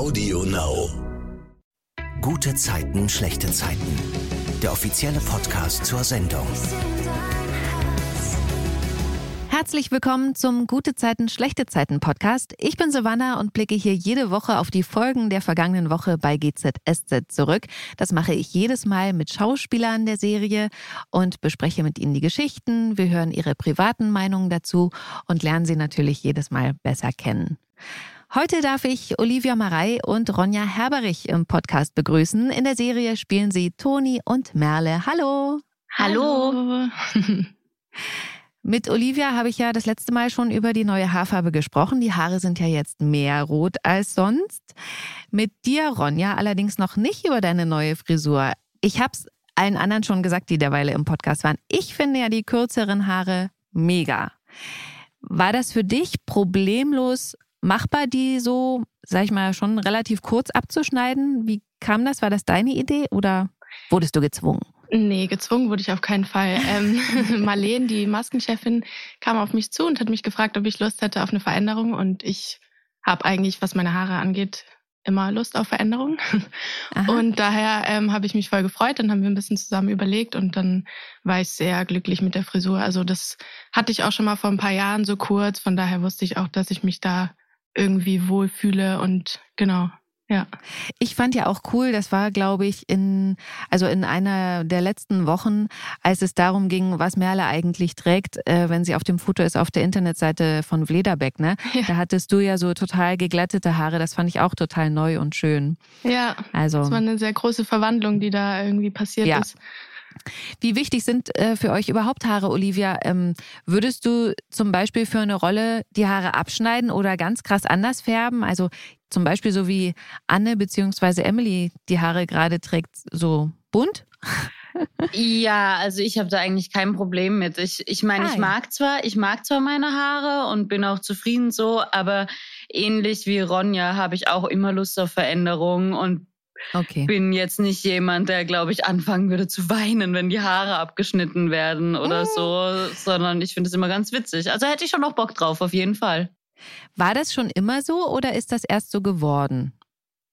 Audio Now. Gute Zeiten, schlechte Zeiten. Der offizielle Podcast zur Sendung. Herzlich willkommen zum Gute Zeiten, schlechte Zeiten Podcast. Ich bin Savannah und blicke hier jede Woche auf die Folgen der vergangenen Woche bei GZSZ zurück. Das mache ich jedes Mal mit Schauspielern der Serie und bespreche mit ihnen die Geschichten. Wir hören ihre privaten Meinungen dazu und lernen sie natürlich jedes Mal besser kennen. Heute darf ich Olivia Marei und Ronja Herberich im Podcast begrüßen. In der Serie spielen sie Toni und Merle. Hallo. Hallo. Mit Olivia habe ich ja das letzte Mal schon über die neue Haarfarbe gesprochen. Die Haare sind ja jetzt mehr rot als sonst. Mit dir, Ronja, allerdings noch nicht über deine neue Frisur. Ich habe es allen anderen schon gesagt, die derweile im Podcast waren. Ich finde ja die kürzeren Haare mega. War das für dich problemlos machbar, die so, sag ich mal, schon relativ kurz abzuschneiden? Wie kam das? War das deine Idee oder wurdest du gezwungen? Nee, gezwungen wurde ich auf keinen Fall. Ähm, Marlene, die Maskenchefin, kam auf mich zu und hat mich gefragt, ob ich Lust hätte auf eine Veränderung. Und ich habe eigentlich, was meine Haare angeht, immer Lust auf Veränderung. Aha. Und daher ähm, habe ich mich voll gefreut. Dann haben wir ein bisschen zusammen überlegt und dann war ich sehr glücklich mit der Frisur. Also das hatte ich auch schon mal vor ein paar Jahren so kurz. Von daher wusste ich auch, dass ich mich da irgendwie wohlfühle und genau. Ja. Ich fand ja auch cool, das war, glaube ich, in, also in einer der letzten Wochen, als es darum ging, was Merle eigentlich trägt, äh, wenn sie auf dem Foto ist auf der Internetseite von Vlederbeck, ne? Ja. Da hattest du ja so total geglättete Haare, das fand ich auch total neu und schön. Ja. Also. Das war eine sehr große Verwandlung, die da irgendwie passiert ja. ist. Wie wichtig sind äh, für euch überhaupt Haare, Olivia? Ähm, würdest du zum Beispiel für eine Rolle die Haare abschneiden oder ganz krass anders färben? Also zum Beispiel so wie Anne bzw. Emily die Haare gerade trägt, so bunt? ja, also ich habe da eigentlich kein Problem mit. Ich, ich meine, ich mag zwar, ich mag zwar meine Haare und bin auch zufrieden so, aber ähnlich wie Ronja habe ich auch immer Lust auf Veränderungen und Okay. Bin jetzt nicht jemand, der, glaube ich, anfangen würde zu weinen, wenn die Haare abgeschnitten werden oder oh. so, sondern ich finde es immer ganz witzig. Also hätte ich schon noch Bock drauf, auf jeden Fall. War das schon immer so oder ist das erst so geworden?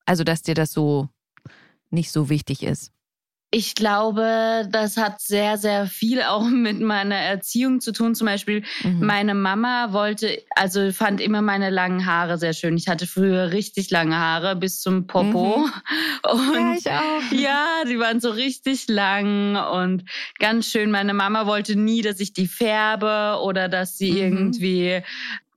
Also, dass dir das so nicht so wichtig ist? Ich glaube, das hat sehr, sehr viel auch mit meiner Erziehung zu tun. Zum Beispiel, mhm. meine Mama wollte, also fand immer meine langen Haare sehr schön. Ich hatte früher richtig lange Haare bis zum Popo. Mhm. Und ja, ich auch. Ja, die waren so richtig lang und ganz schön. Meine Mama wollte nie, dass ich die färbe oder dass sie mhm. irgendwie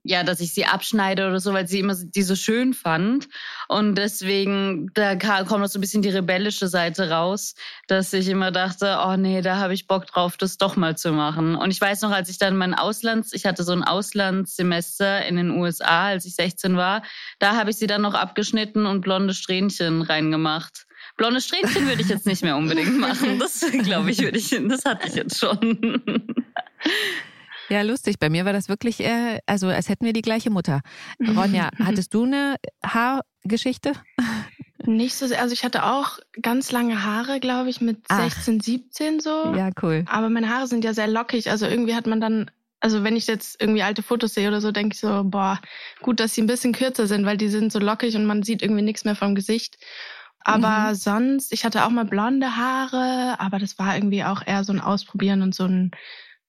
ja, dass ich sie abschneide oder so, weil sie immer die so schön fand. Und deswegen, da kommt auch so ein bisschen die rebellische Seite raus, dass ich immer dachte, oh nee, da habe ich Bock drauf, das doch mal zu machen. Und ich weiß noch, als ich dann mein Auslands, ich hatte so ein Auslandssemester in den USA, als ich 16 war, da habe ich sie dann noch abgeschnitten und blonde Strähnchen reingemacht. Blonde Strähnchen würde ich jetzt nicht mehr unbedingt machen. Das glaube ich, würde ich, das hatte ich jetzt schon. Ja, lustig. Bei mir war das wirklich, äh, also als hätten wir die gleiche Mutter. Ronja, hattest du eine Haargeschichte? Nicht so sehr. Also ich hatte auch ganz lange Haare, glaube ich, mit Ach. 16, 17 so. Ja, cool. Aber meine Haare sind ja sehr lockig. Also irgendwie hat man dann, also wenn ich jetzt irgendwie alte Fotos sehe oder so, denke ich so, boah, gut, dass sie ein bisschen kürzer sind, weil die sind so lockig und man sieht irgendwie nichts mehr vom Gesicht. Aber mhm. sonst, ich hatte auch mal blonde Haare, aber das war irgendwie auch eher so ein Ausprobieren und so ein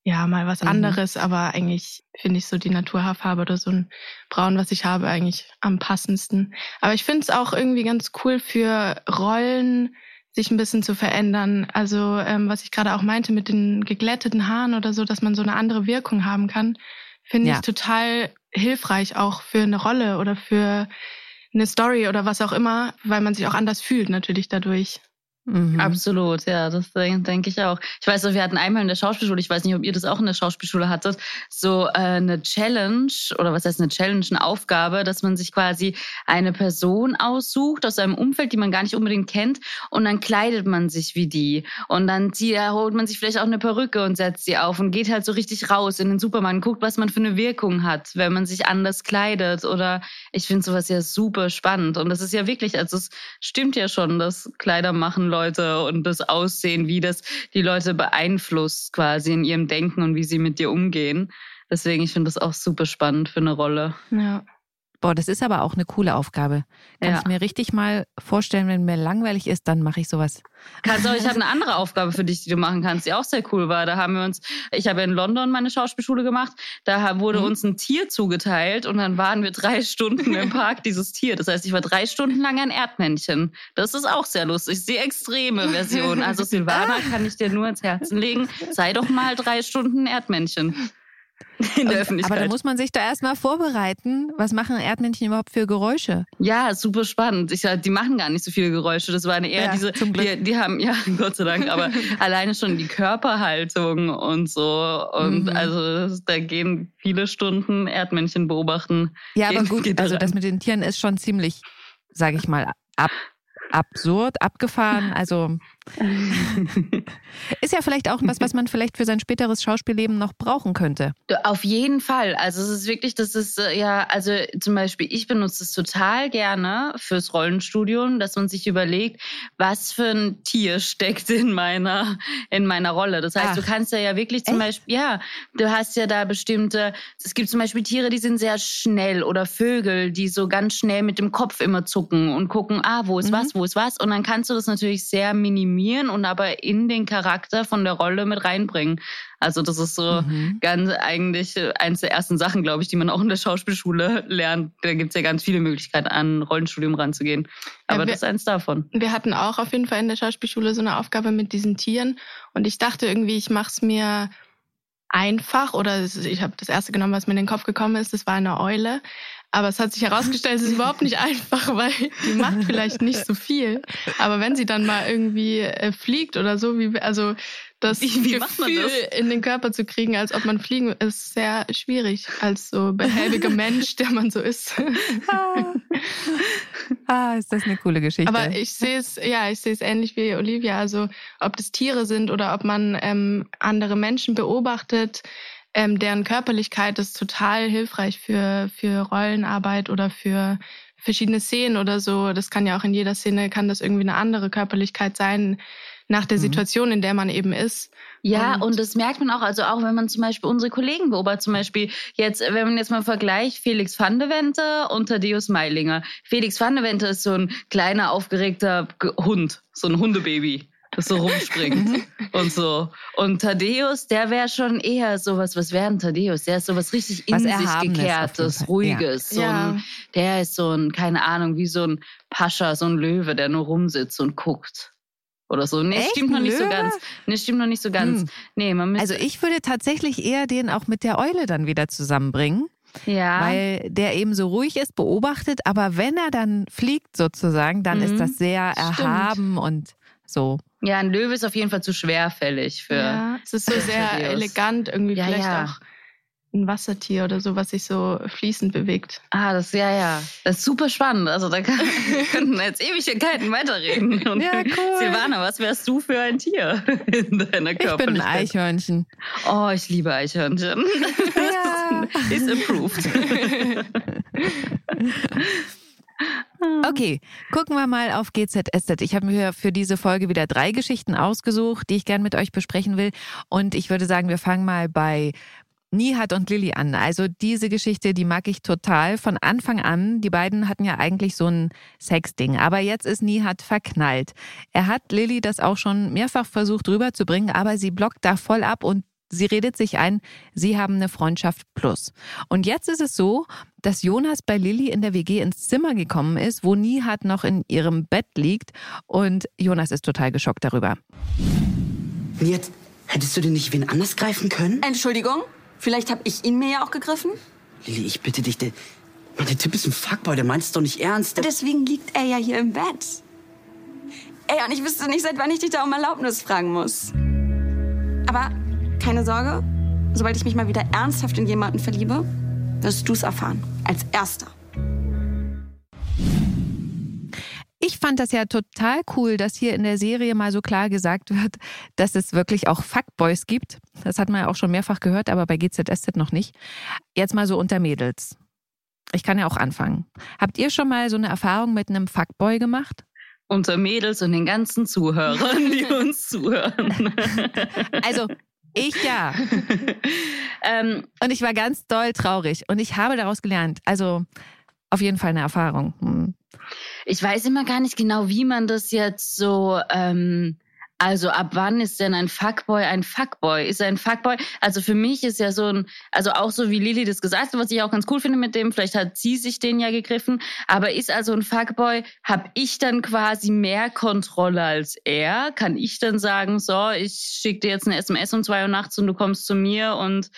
ja, mal was mhm. anderes, aber eigentlich finde ich so die Naturhaarfarbe oder so ein Braun, was ich habe, eigentlich am passendsten. Aber ich finde es auch irgendwie ganz cool für Rollen, sich ein bisschen zu verändern. Also ähm, was ich gerade auch meinte mit den geglätteten Haaren oder so, dass man so eine andere Wirkung haben kann, finde ja. ich total hilfreich auch für eine Rolle oder für eine Story oder was auch immer, weil man sich auch anders fühlt natürlich dadurch. Mhm. Absolut, ja, das denke ich auch. Ich weiß noch, wir hatten einmal in der Schauspielschule, ich weiß nicht, ob ihr das auch in der Schauspielschule hattet, so äh, eine Challenge oder was heißt eine Challenge, eine Aufgabe, dass man sich quasi eine Person aussucht aus einem Umfeld, die man gar nicht unbedingt kennt und dann kleidet man sich wie die und dann zieht, holt man sich vielleicht auch eine Perücke und setzt sie auf und geht halt so richtig raus in den Supermarkt, guckt, was man für eine Wirkung hat, wenn man sich anders kleidet oder ich finde sowas ja super spannend und das ist ja wirklich, also es stimmt ja schon, dass Kleider machen Leute und das Aussehen, wie das die Leute beeinflusst quasi in ihrem Denken und wie sie mit dir umgehen. Deswegen, ich finde das auch super spannend für eine Rolle. Ja. Boah, das ist aber auch eine coole Aufgabe. Kann Ja. ich mir richtig mal vorstellen, wenn mir langweilig ist, dann mache ich sowas. Kannst auch, ich habe eine andere Aufgabe für dich, die du machen kannst, die auch sehr cool war. Da haben wir uns, ich habe in London meine Schauspielschule gemacht, da wurde Mhm. uns ein Tier zugeteilt und dann waren wir drei Stunden im Park dieses Tier. Das heißt, ich war drei Stunden lang ein Erdmännchen. Das ist auch sehr lustig, die extreme Version. Also Silvana kann ich dir nur ins Herzen legen, sei doch mal drei Stunden Erdmännchen. In der Öffentlichkeit. Aber da muss man sich da erstmal vorbereiten. Was machen Erdmännchen überhaupt für Geräusche? Ja, super spannend. Ich, sag, die machen gar nicht so viele Geräusche. Das waren eher Ja, diese, die, die haben, ja, Gott sei Dank, aber alleine schon die Körperhaltung und so. Und Mhm. also da gehen viele Stunden Erdmännchen beobachten. Ja, aber gut, also das mit den Tieren ist schon ziemlich, sage ich mal, ab, absurd, abgefahren. Also ist ja vielleicht auch was, was man vielleicht für sein späteres Schauspielleben noch brauchen könnte. Auf jeden Fall. Also es ist wirklich, das ist äh, ja, also zum Beispiel, ich benutze es total gerne fürs Rollenstudium, dass man sich überlegt, was für ein Tier steckt in meiner, in meiner Rolle. Das heißt, Ach. du kannst ja, ja wirklich zum Echt? Beispiel, ja, du hast ja da bestimmte, es gibt zum Beispiel Tiere, die sind sehr schnell oder Vögel, die so ganz schnell mit dem Kopf immer zucken und gucken, ah, wo ist Mhm. was, wo ist was. Und dann kannst du das natürlich sehr minimieren und aber in den Charakter von der Rolle mit reinbringen. Also das ist so Mhm. ganz eigentlich eins der ersten Sachen, glaube ich, die man auch in der Schauspielschule lernt. Da gibt's ja ganz viele Möglichkeiten, an Rollenstudium ranzugehen. Aber Ja, wir- das ist eins davon. Wir hatten auch auf jeden Fall in der Schauspielschule so eine Aufgabe mit diesen Tieren. Und ich dachte irgendwie, ich mache es mir einfach. Oder es- ich habe das erste genommen, was mir in den Kopf gekommen ist. Das war eine Eule. Aber es hat sich herausgestellt, es ist überhaupt nicht einfach, weil die macht vielleicht nicht so viel. Aber wenn sie dann mal irgendwie äh, fliegt oder so, wie also das Wie- Gefühl das? in den Körper zu kriegen, als ob man fliegen, ist sehr schwierig als so behäbiger Mensch, der man so ist. Ah. ah, ist das eine coole Geschichte. Aber ich sehe es, ja, ich sehe es ähnlich wie Olivia. Also ob das Tiere sind oder ob man ähm, andere Menschen beobachtet, ähm, deren Körperlichkeit ist total hilfreich für, für Rollenarbeit oder für verschiedene Szenen oder so. Das kann ja auch in jeder Szene, kann das irgendwie eine andere Körperlichkeit sein, nach der Mhm. Situation, in der man eben ist. Ja, Und- und das merkt man auch, also auch wenn man zum Beispiel unsere Kollegen beobachtet, zum Beispiel jetzt, wenn man jetzt mal vergleicht, Felix van de Wente und Thaddeus Meilinger. Felix van de Wente ist so ein kleiner, aufgeregter Ge- Hund, so ein Hundebaby, das so rumspringt und so. Und Thaddeus, der wäre schon eher sowas, was wäre ein Thaddeus? Der ist sowas richtig in Was sich Erhabenes gekehrtes, ruhiges. So Ja. ein, der ist so ein, keine Ahnung, wie so ein Pascha, so ein Löwe, der nur rumsitzt und guckt. Oder so. Nee, Echt? stimmt noch Ein nicht so Löwe? ganz. Nee, stimmt noch nicht so ganz. Hm. Nee, man müsste, Also ich würde tatsächlich eher den auch mit der Eule dann wieder zusammenbringen, ja. weil der eben so ruhig ist, beobachtet, aber wenn er dann fliegt sozusagen, dann Mhm. ist das sehr Stimmt. erhaben und so. Ja, ein Löwe ist auf jeden Fall zu schwerfällig für. Ja, es ist so sehr elegant, irgendwie Ja, vielleicht ja. auch ein Wassertier oder so, was sich so fließend bewegt. Ah, das, ja, ja. Das ist super spannend. Also da kann, wir könnten jetzt Ewigkeiten weiterreden. Und Ja, cool. Silvana, was wärst du für ein Tier in deiner Ich bin ein? Eichhörnchen. Oh, ich liebe Eichhörnchen. Ja. Ist approved. Okay, gucken wir mal auf GZSZ. Ich habe mir für diese Folge wieder drei Geschichten ausgesucht, die ich gern mit euch besprechen will. Und ich würde sagen, wir fangen mal bei Nihat und Lilly an. Also diese Geschichte, die mag ich total von Anfang an. Die beiden hatten ja eigentlich so ein Sexding. Aber jetzt ist Nihat verknallt. Er hat Lilly das auch schon mehrfach versucht rüberzubringen, aber sie blockt da voll ab und sie redet sich ein, sie haben eine Freundschaft plus. Und jetzt ist es so, dass Jonas bei Lilly in der WG ins Zimmer gekommen ist, wo Nihat noch in ihrem Bett liegt. Und Jonas ist total geschockt darüber. Nihat, hättest du denn nicht wen anders greifen können? Entschuldigung, vielleicht habe ich ihn mir ja auch gegriffen. Lilly, ich bitte dich, der, Mann, der Typ ist ein Fuckboy, der meint es doch nicht ernst. Der, Deswegen liegt er ja hier im Bett. Ey, und ich wüsste nicht, seit wann ich dich da um Erlaubnis fragen muss. Aber keine Sorge, sobald ich mich mal wieder ernsthaft in jemanden verliebe, wirst du's erfahren. Als Erster. Ich fand das ja total cool, dass hier in der Serie mal so klar gesagt wird, dass es wirklich auch Fuckboys gibt. Das hat man ja auch schon mehrfach gehört, aber bei GZSZ noch nicht. Jetzt mal so unter Mädels. Ich kann ja auch anfangen. Habt ihr schon mal so eine Erfahrung mit einem Fuckboy gemacht? Unter Mädels und den ganzen Zuhörern, die uns zuhören. Also, ich ja. ähm, Und ich war ganz doll traurig. Und ich habe daraus gelernt. Also, auf jeden Fall eine Erfahrung. Hm. Ich weiß immer gar nicht genau, wie man das jetzt so. Ähm also ab wann ist denn ein Fuckboy ein Fuckboy? Ist er ein Fuckboy? Also für mich ist ja so ein, also auch so wie Lilly das gesagt hat, was ich auch ganz cool finde mit dem, vielleicht hat sie sich den ja gegriffen, aber ist also ein Fuckboy, habe ich dann quasi mehr Kontrolle als er? Kann ich dann sagen, so, ich schicke dir jetzt eine SMS um zwei Uhr nachts und du kommst zu mir und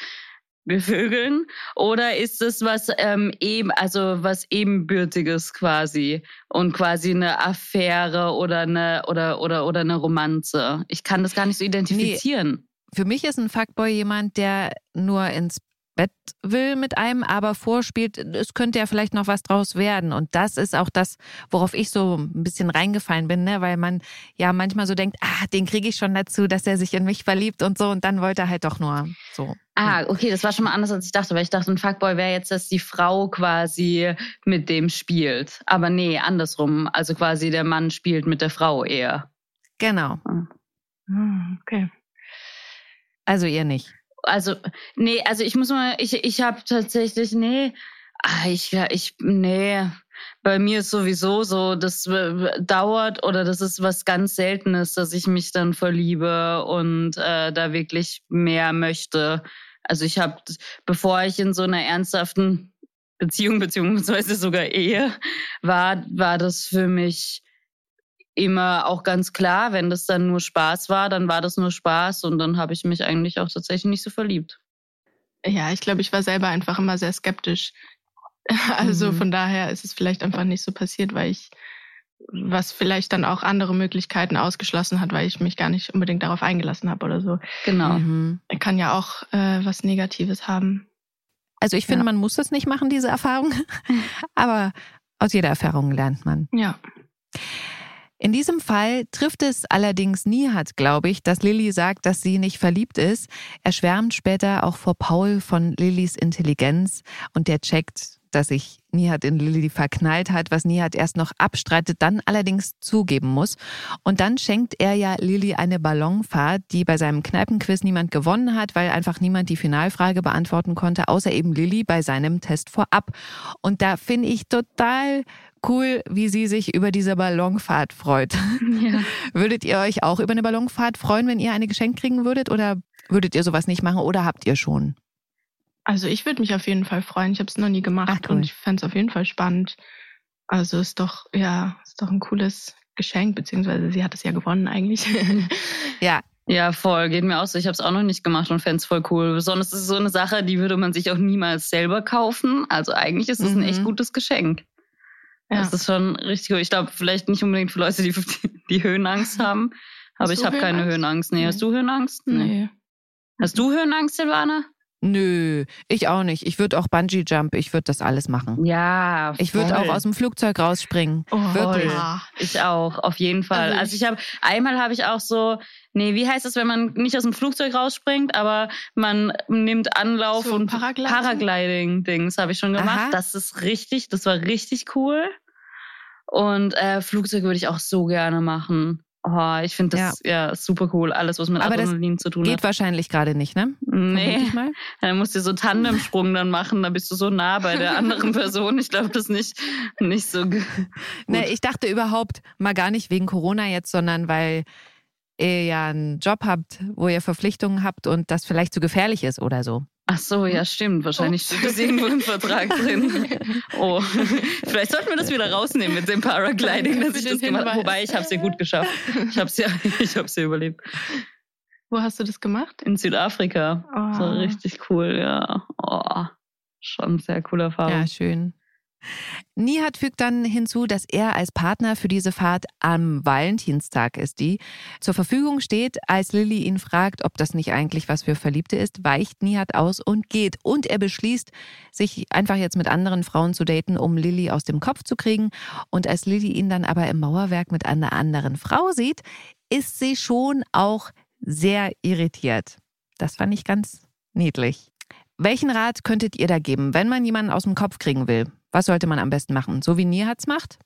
bevögeln? Oder ist es was ähm, eben, also was ebenbürtiges quasi und quasi eine Affäre oder eine oder oder oder eine Romanze? Ich kann das gar nicht so identifizieren. Nee. Für mich ist ein Fuckboy jemand, der nur ins Bett will mit einem, aber vorspielt, es könnte ja vielleicht noch was draus werden. Und das ist auch das, worauf ich so ein bisschen reingefallen bin, ne? weil man ja manchmal so denkt, ah, den kriege ich schon dazu, dass er sich in mich verliebt und so. Und dann wollte er halt doch nur so. Ah, okay, das war schon mal anders, als ich dachte, weil ich dachte, ein Fuckboy wäre jetzt, dass die Frau quasi mit dem spielt. Aber nee, andersrum. Also quasi der Mann spielt mit der Frau eher. Genau. Ah, okay. Also ihr nicht also, nee, also ich muss mal, ich, ich habe tatsächlich, nee, ah, ich, ich, nee, bei mir ist sowieso so, das dauert oder das ist was ganz Seltenes, dass ich mich dann verliebe und äh, da wirklich mehr möchte. Also ich habe, bevor ich in so einer ernsthaften Beziehung beziehungsweise sogar Ehe war, war das für mich immer auch ganz klar, wenn das dann nur Spaß war, dann war das nur Spaß und dann habe ich mich eigentlich auch tatsächlich nicht so verliebt. Ja, ich glaube, ich war selber einfach immer sehr skeptisch. Also mhm. von daher ist es vielleicht einfach nicht so passiert, weil ich, was vielleicht dann auch andere Möglichkeiten ausgeschlossen hat, weil ich mich gar nicht unbedingt darauf eingelassen habe oder so. Genau. Mhm. Kann ja auch äh, was Negatives haben. Also ich finde, ja. man muss das nicht machen, diese Erfahrung. Aber aus jeder Erfahrung lernt man. Ja. In diesem Fall trifft es allerdings Nihat, glaube ich, dass Lilly sagt, dass sie nicht verliebt ist. Er schwärmt später auch vor Paul von Lillys Intelligenz und der checkt, dass sich Nihat in Lilly verknallt hat, was Nihat erst noch abstreitet, dann allerdings zugeben muss. Und dann schenkt er ja Lilly eine Ballonfahrt, die bei seinem Kneipenquiz niemand gewonnen hat, weil einfach niemand die Finalfrage beantworten konnte, außer eben Lilly bei seinem Test vorab. Und da finde ich total cool, wie sie sich über diese Ballonfahrt freut. Ja. Würdet ihr euch auch über eine Ballonfahrt freuen, wenn ihr eine geschenkt kriegen würdet? Oder würdet ihr sowas nicht machen oder habt ihr schon? Also ich würde mich auf jeden Fall freuen. Ich habe es noch nie gemacht Ach, cool. und ich fände es auf jeden Fall spannend. Also ist doch, ja, ist doch ein cooles Geschenk, beziehungsweise sie hat es ja gewonnen eigentlich. ja, ja, voll. Geht mir auch so. Ich habe es auch noch nicht gemacht und fände es voll cool. Besonders ist es so eine Sache, die würde man sich auch niemals selber kaufen. Also eigentlich ist es mhm. ein echt mhm. gutes Geschenk. Ja. Das ist schon richtig gut. Ich glaube, vielleicht nicht unbedingt für Leute, die, die Höhenangst haben. Aber hast ich habe keine Höhenangst. Nee, nee, hast du Höhenangst? Nee. nee. Hast du Höhenangst, Silvana? Nö, ich auch nicht. Ich würde auch Bungee Jump, ich würde das alles machen. Ja, voll. Ich würde auch aus dem Flugzeug rausspringen. Oh, Wirklich. Ich auch, auf jeden Fall. Also, also ich habe einmal habe ich auch so, nee, wie heißt es, wenn man nicht aus dem Flugzeug rausspringt, aber man nimmt Anlauf so und Paragliding, Paragliding Dings habe ich schon gemacht. Aha. Das ist richtig, das war richtig cool. Und äh, Flugzeug würde ich auch so gerne machen. Oh, ich finde das ja. ja. super cool, alles, was mit Aber Adrenalin zu tun geht hat. Geht wahrscheinlich gerade nicht, ne? Nee. Dann musst du so Tandemsprung dann machen, da bist du so nah bei der anderen Person. Ich glaube, das ist nicht, nicht so gut. Nee, ich dachte überhaupt mal gar nicht wegen Corona jetzt, sondern weil ihr ja einen Job habt, wo ihr Verpflichtungen habt und das vielleicht zu gefährlich ist oder so. Ach so, ja, stimmt. Wahrscheinlich steht das irgendwo im Vertrag drin. Oh, vielleicht sollten wir das wieder rausnehmen mit dem Paragliding, dass ich das gemacht habe. Wobei, ich habe es ja gut geschafft. Ich habe es ja, ich habe ja überlebt. Wo hast du das gemacht? In Südafrika. Oh. Das war richtig cool, ja. Oh, schon sehr coole Erfahrung. Ja, schön. Nihat fügt dann hinzu, dass er als Partner für diese Fahrt am Valentinstag ist, die zur Verfügung steht. Als Lilly ihn fragt, ob das nicht eigentlich was für Verliebte ist, weicht Nihat aus und geht. Und er beschließt, sich einfach jetzt mit anderen Frauen zu daten, um Lilly aus dem Kopf zu kriegen. Und als Lilly ihn dann aber im Mauerwerk mit einer anderen Frau sieht, ist sie schon auch sehr irritiert. Das fand ich ganz niedlich. Welchen Rat könntet ihr da geben, wenn man jemanden aus dem Kopf kriegen will? Was sollte man am besten machen? So wie Nihat's macht?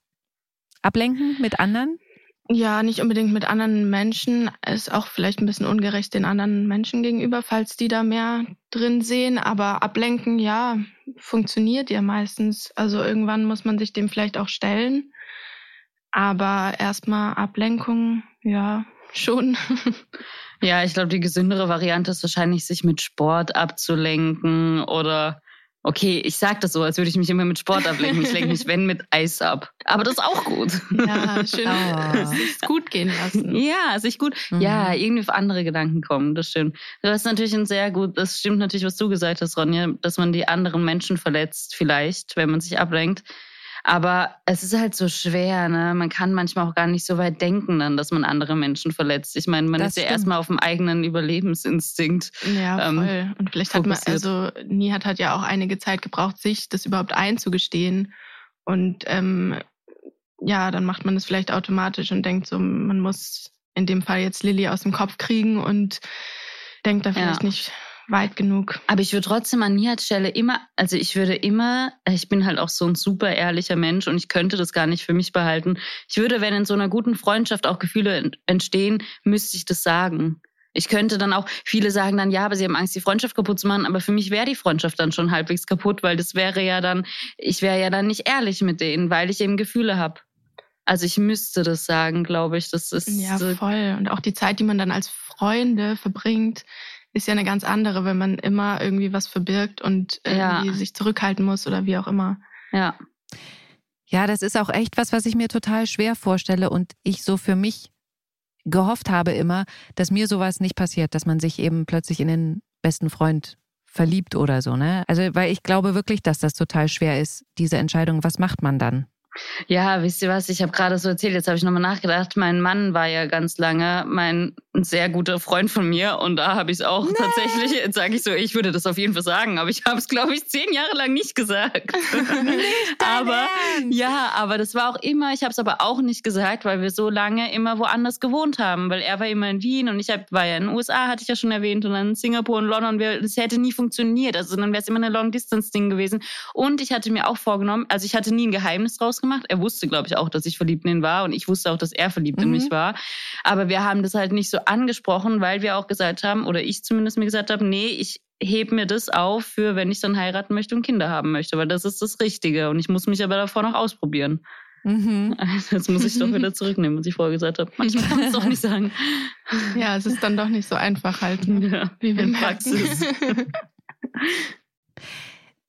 Ablenken mit anderen? Ja, nicht unbedingt mit anderen Menschen. Ist auch vielleicht ein bisschen ungerecht den anderen Menschen gegenüber, falls die da mehr drin sehen. Aber ablenken, ja, funktioniert ja meistens. Also irgendwann muss man sich dem vielleicht auch stellen. Aber erstmal Ablenkung, ja, schon. Ja, ich glaube, die gesündere Variante ist wahrscheinlich, sich mit Sport abzulenken oder Okay, ich sage das so, als würde ich mich immer mit Sport ablenken. Ich lenke mich, wenn, mit Eis ab. Aber das ist auch gut. Ja, schön. Oh. Sich gut gehen lassen. Ja, sich gut, mhm. ja, irgendwie auf andere Gedanken kommen. Das stimmt. Das ist natürlich ein sehr gut, das stimmt natürlich, was du gesagt hast, Ronja, dass man die anderen Menschen verletzt, vielleicht, wenn man sich ablenkt. Aber es ist halt so schwer, ne? Man kann manchmal auch gar nicht so weit denken, dann, dass man andere Menschen verletzt. Ich meine, man das ist stimmt. ja erstmal auf dem eigenen Überlebensinstinkt. Ja, ähm, voll. Ähm, Und vielleicht fokussiert. hat man, also Nihat hat ja auch einige Zeit gebraucht, sich das überhaupt einzugestehen. Und ähm, ja, dann macht man das vielleicht automatisch und denkt so, man muss in dem Fall jetzt Lilly aus dem Kopf kriegen und denkt da vielleicht ja. nicht weit genug. Aber ich würde trotzdem an Nihat Stelle immer, also ich würde immer, ich bin halt auch so ein super ehrlicher Mensch und ich könnte das gar nicht für mich behalten. Ich würde, wenn in so einer guten Freundschaft auch Gefühle entstehen, müsste ich das sagen. Ich könnte dann auch, viele sagen dann, ja, aber sie haben Angst, die Freundschaft kaputt zu machen, aber für mich wäre die Freundschaft dann schon halbwegs kaputt, weil das wäre ja dann, ich wäre ja dann nicht ehrlich mit denen, weil ich eben Gefühle habe. Also ich müsste das sagen, glaube ich. Das ist ja voll. Und auch die Zeit, die man dann als Freunde verbringt, ist ja eine ganz andere, wenn man immer irgendwie was verbirgt und irgendwie ja. sich zurückhalten muss oder wie auch immer. Ja. Ja, das ist auch echt was, was ich mir total schwer vorstelle und ich so für mich gehofft habe immer, dass mir sowas nicht passiert, dass man sich eben plötzlich in den besten Freund verliebt oder so, ne? Also, weil ich glaube wirklich, dass das total schwer ist, diese Entscheidung, was macht man dann? Ja, wisst ihr was? Ich habe gerade so erzählt, jetzt habe ich nochmal nachgedacht. Mein Mann war ja ganz lange mein sehr guter Freund von mir und da habe ich es auch nee. tatsächlich, jetzt sage ich so, ich würde das auf jeden Fall sagen, aber ich habe es, glaube ich, zehn Jahre lang nicht gesagt. nicht aber Ernst. ja, aber das war auch immer, ich habe es aber auch nicht gesagt, weil wir so lange immer woanders gewohnt haben, weil er war immer in Wien und ich hab, war ja in den USA, hatte ich ja schon erwähnt, und dann in Singapur und London. Das hätte nie funktioniert, also dann wäre es immer eine Long-Distance-Ding gewesen. Und ich hatte mir auch vorgenommen, also ich hatte nie ein Geheimnis draus gemacht. Er wusste, glaube ich, auch, dass ich verliebt in ihn war und ich wusste auch, dass er verliebt mhm. in mich mhm. war. Aber wir haben das halt nicht so angesprochen, weil wir auch gesagt haben, oder ich zumindest mir gesagt habe, nee, ich heb mir das auf für, wenn ich dann heiraten möchte und Kinder haben möchte, weil das ist das Richtige und ich muss mich aber davor noch ausprobieren. Mhm. Jetzt muss ich doch wieder zurücknehmen, was ich vorher gesagt habe. Manchmal kann man es doch nicht sagen. Ja, es ist dann doch nicht so einfach halt, ne? ja, wie wir in Praxis.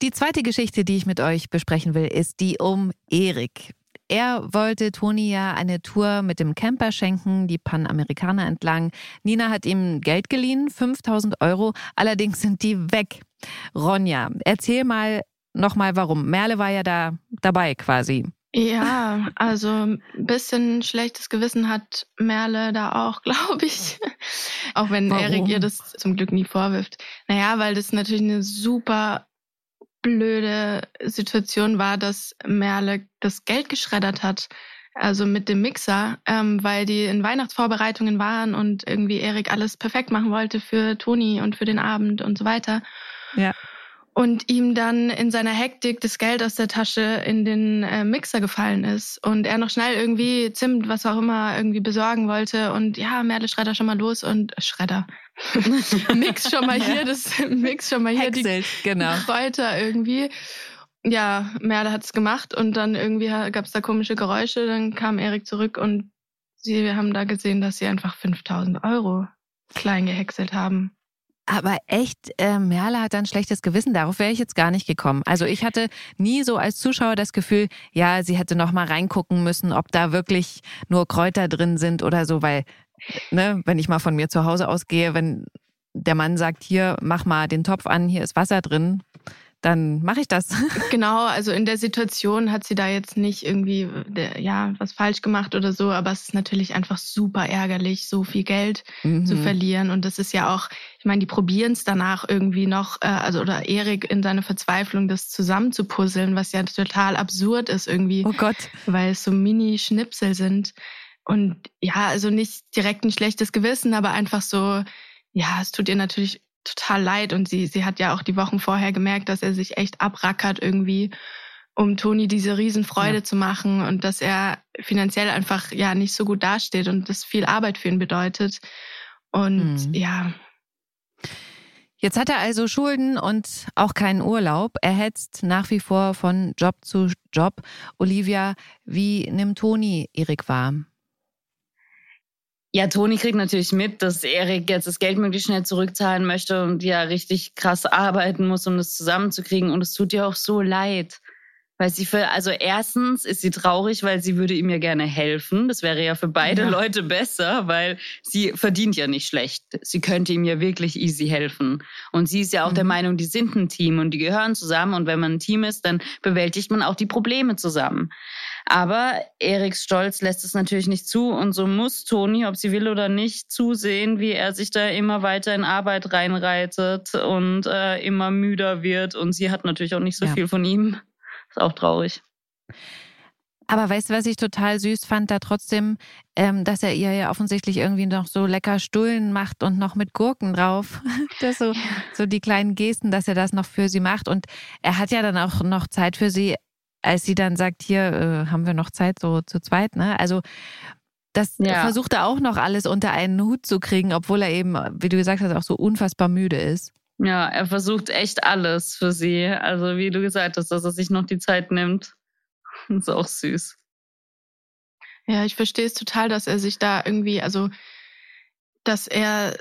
Die zweite Geschichte, die ich mit euch besprechen will, ist die um Erik. Er wollte Toni ja eine Tour mit dem Camper schenken, die Panamerikaner entlang. Nina hat ihm Geld geliehen, 5000 Euro, allerdings sind die weg. Ronja, erzähl mal nochmal warum. Merle war ja da dabei quasi. Ja, also ein bisschen schlechtes Gewissen hat Merle da auch, glaube ich. auch wenn Warum? Erik ihr das zum Glück nie vorwirft. Naja, weil das natürlich eine super blöde Situation war, dass Merle das Geld geschreddert hat. Also mit dem Mixer, ähm, weil die in Weihnachtsvorbereitungen waren und irgendwie Erik alles perfekt machen wollte für Toni und für den Abend und so weiter. Ja und ihm dann in seiner Hektik das Geld aus der Tasche in den äh, Mixer gefallen ist und er noch schnell irgendwie Zimt, was auch immer, irgendwie besorgen wollte und ja, Merle Schredder schon mal los und äh, Schredder. Mix schon mal hier, das Mix schon mal hier Hexelt, die genau. Kräuter irgendwie. Ja, Merle hat's gemacht und dann irgendwie gab's da komische Geräusche, dann kam Erik zurück und sie haben da gesehen, dass sie einfach 5000 Euro klein gehäckselt haben. Aber echt, äh, Merle hat ein schlechtes Gewissen. Darauf wäre ich jetzt gar nicht gekommen. Also ich hatte nie so als Zuschauer das Gefühl, ja, sie hätte noch mal reingucken müssen, ob da wirklich nur Kräuter drin sind oder so, weil, ne, wenn ich mal von mir zu Hause ausgehe, wenn der Mann sagt, hier, mach mal den Topf an, hier ist Wasser drin, dann mache ich das. Genau, also in der Situation hat sie da jetzt nicht irgendwie ja was falsch gemacht oder so, aber es ist natürlich einfach super ärgerlich, so viel Geld mhm. zu verlieren. Und das ist ja auch, ich meine, die probieren es danach irgendwie noch, äh, also oder Erik in seiner Verzweiflung, das zusammenzupuzzeln, was ja total absurd ist irgendwie. Oh Gott. Weil es so Mini-Schnipsel sind. Und ja, also nicht direkt ein schlechtes Gewissen, aber einfach so, ja, es tut ihr natürlich total leid und sie, sie hat ja auch die Wochen vorher gemerkt, dass er sich echt abrackert irgendwie. um Toni diese Riesenfreude ja. zu machen und dass er finanziell einfach ja nicht so gut dasteht und das viel Arbeit für ihn bedeutet. Und mhm. ja. Jetzt hat er also Schulden und auch keinen Urlaub. Er hetzt nach wie vor von Job zu Job. Olivia, wie nimmt Toni Erik wahr? Ja, Toni kriegt natürlich mit, dass Erik jetzt das Geld möglichst schnell zurückzahlen möchte und ja richtig krass arbeiten muss, um das zusammenzukriegen. Und es tut ihr auch so leid. Weil sie für, also erstens ist sie traurig, weil sie würde ihm ja gerne helfen. Das wäre ja für beide ja. Leute besser, weil sie verdient ja nicht schlecht. Sie könnte ihm ja wirklich easy helfen. Und sie ist ja auch mhm. der Meinung, die sind ein Team und die gehören zusammen. Und wenn man ein Team ist, dann bewältigt man auch die Probleme zusammen. Aber Eriks Stolz lässt es natürlich nicht zu und so muss Toni, ob sie will oder nicht, zusehen, wie er sich da immer weiter in Arbeit reinreitet und äh, immer müder wird. Und sie hat natürlich auch nicht so ja. viel von ihm. Ist auch traurig. Aber weißt du, was ich total süß fand, da trotzdem, ähm, dass er ihr ja offensichtlich irgendwie noch so lecker Stullen macht und noch mit Gurken drauf. das so, so die kleinen Gesten, dass er das noch für sie macht. Und er hat ja dann auch noch Zeit für sie, als sie dann sagt, hier äh, haben wir noch Zeit so zu zweit, ne? Also das ja. versucht er auch noch alles unter einen Hut zu kriegen, obwohl er eben, wie du gesagt hast, auch so unfassbar müde ist. Ja, er versucht echt alles für sie. Also wie du gesagt hast, dass er sich noch die Zeit nimmt. Ist auch süß. Ja, ich verstehe es total, dass er sich da irgendwie, also dass er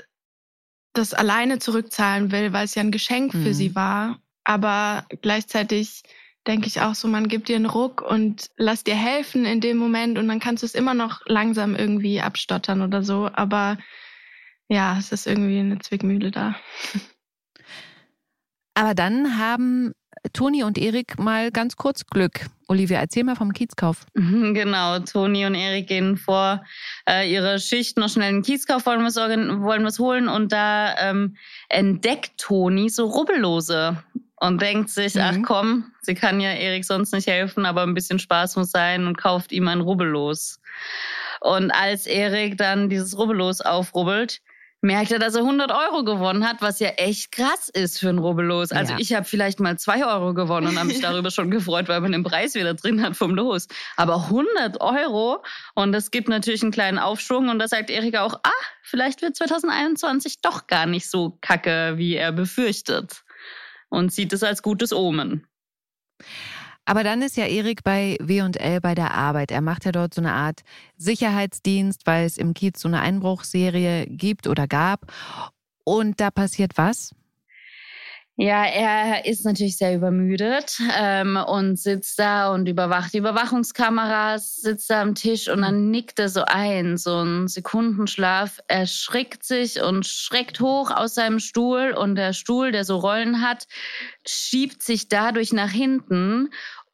das alleine zurückzahlen will, weil es ja ein Geschenk mhm. für sie war. Aber gleichzeitig denke ich auch so, man gibt dir einen Ruck und lass dir helfen in dem Moment und dann kannst du es immer noch langsam irgendwie abstottern oder so. Aber ja, es ist irgendwie eine Zwickmühle da. Aber dann haben Toni und Erik mal ganz kurz Glück. Olivia, erzähl mal vom Kiezkauf. Genau, Toni und Erik gehen vor äh, ihre Schicht noch schnell in den Kiezkauf, wollen was, wollen was holen und da ähm, entdeckt Toni so Rubbellose und denkt sich, mhm. ach komm, sie kann ja Erik sonst nicht helfen, aber ein bisschen Spaß muss sein und kauft ihm ein Rubbellos. Und als Erik dann dieses Rubbellos aufrubbelt, merkt er, dass er 100 Euro gewonnen hat, was ja echt krass ist für ein Rubbellos. Also ja. ich habe vielleicht mal 2 Euro gewonnen und habe mich darüber schon gefreut, weil man den Preis wieder drin hat vom Los. Aber 100 Euro und das gibt natürlich einen kleinen Aufschwung und da sagt Erika auch, ah, vielleicht wird 2021 doch gar nicht so kacke, wie er befürchtet. Und sieht es als gutes Omen. Aber dann ist ja Erik bei W&L bei der Arbeit. Er macht ja dort so eine Art Sicherheitsdienst, weil es im Kiez so eine Einbruchserie gibt oder gab. Und da passiert was? Ja, er ist natürlich sehr übermüdet ähm, und sitzt da und überwacht die Überwachungskameras, sitzt da am Tisch und dann nickt er so ein, so ein Sekundenschlaf. Er schreckt sich und schreckt hoch aus seinem Stuhl und der Stuhl, der so Rollen hat, schiebt sich dadurch nach hinten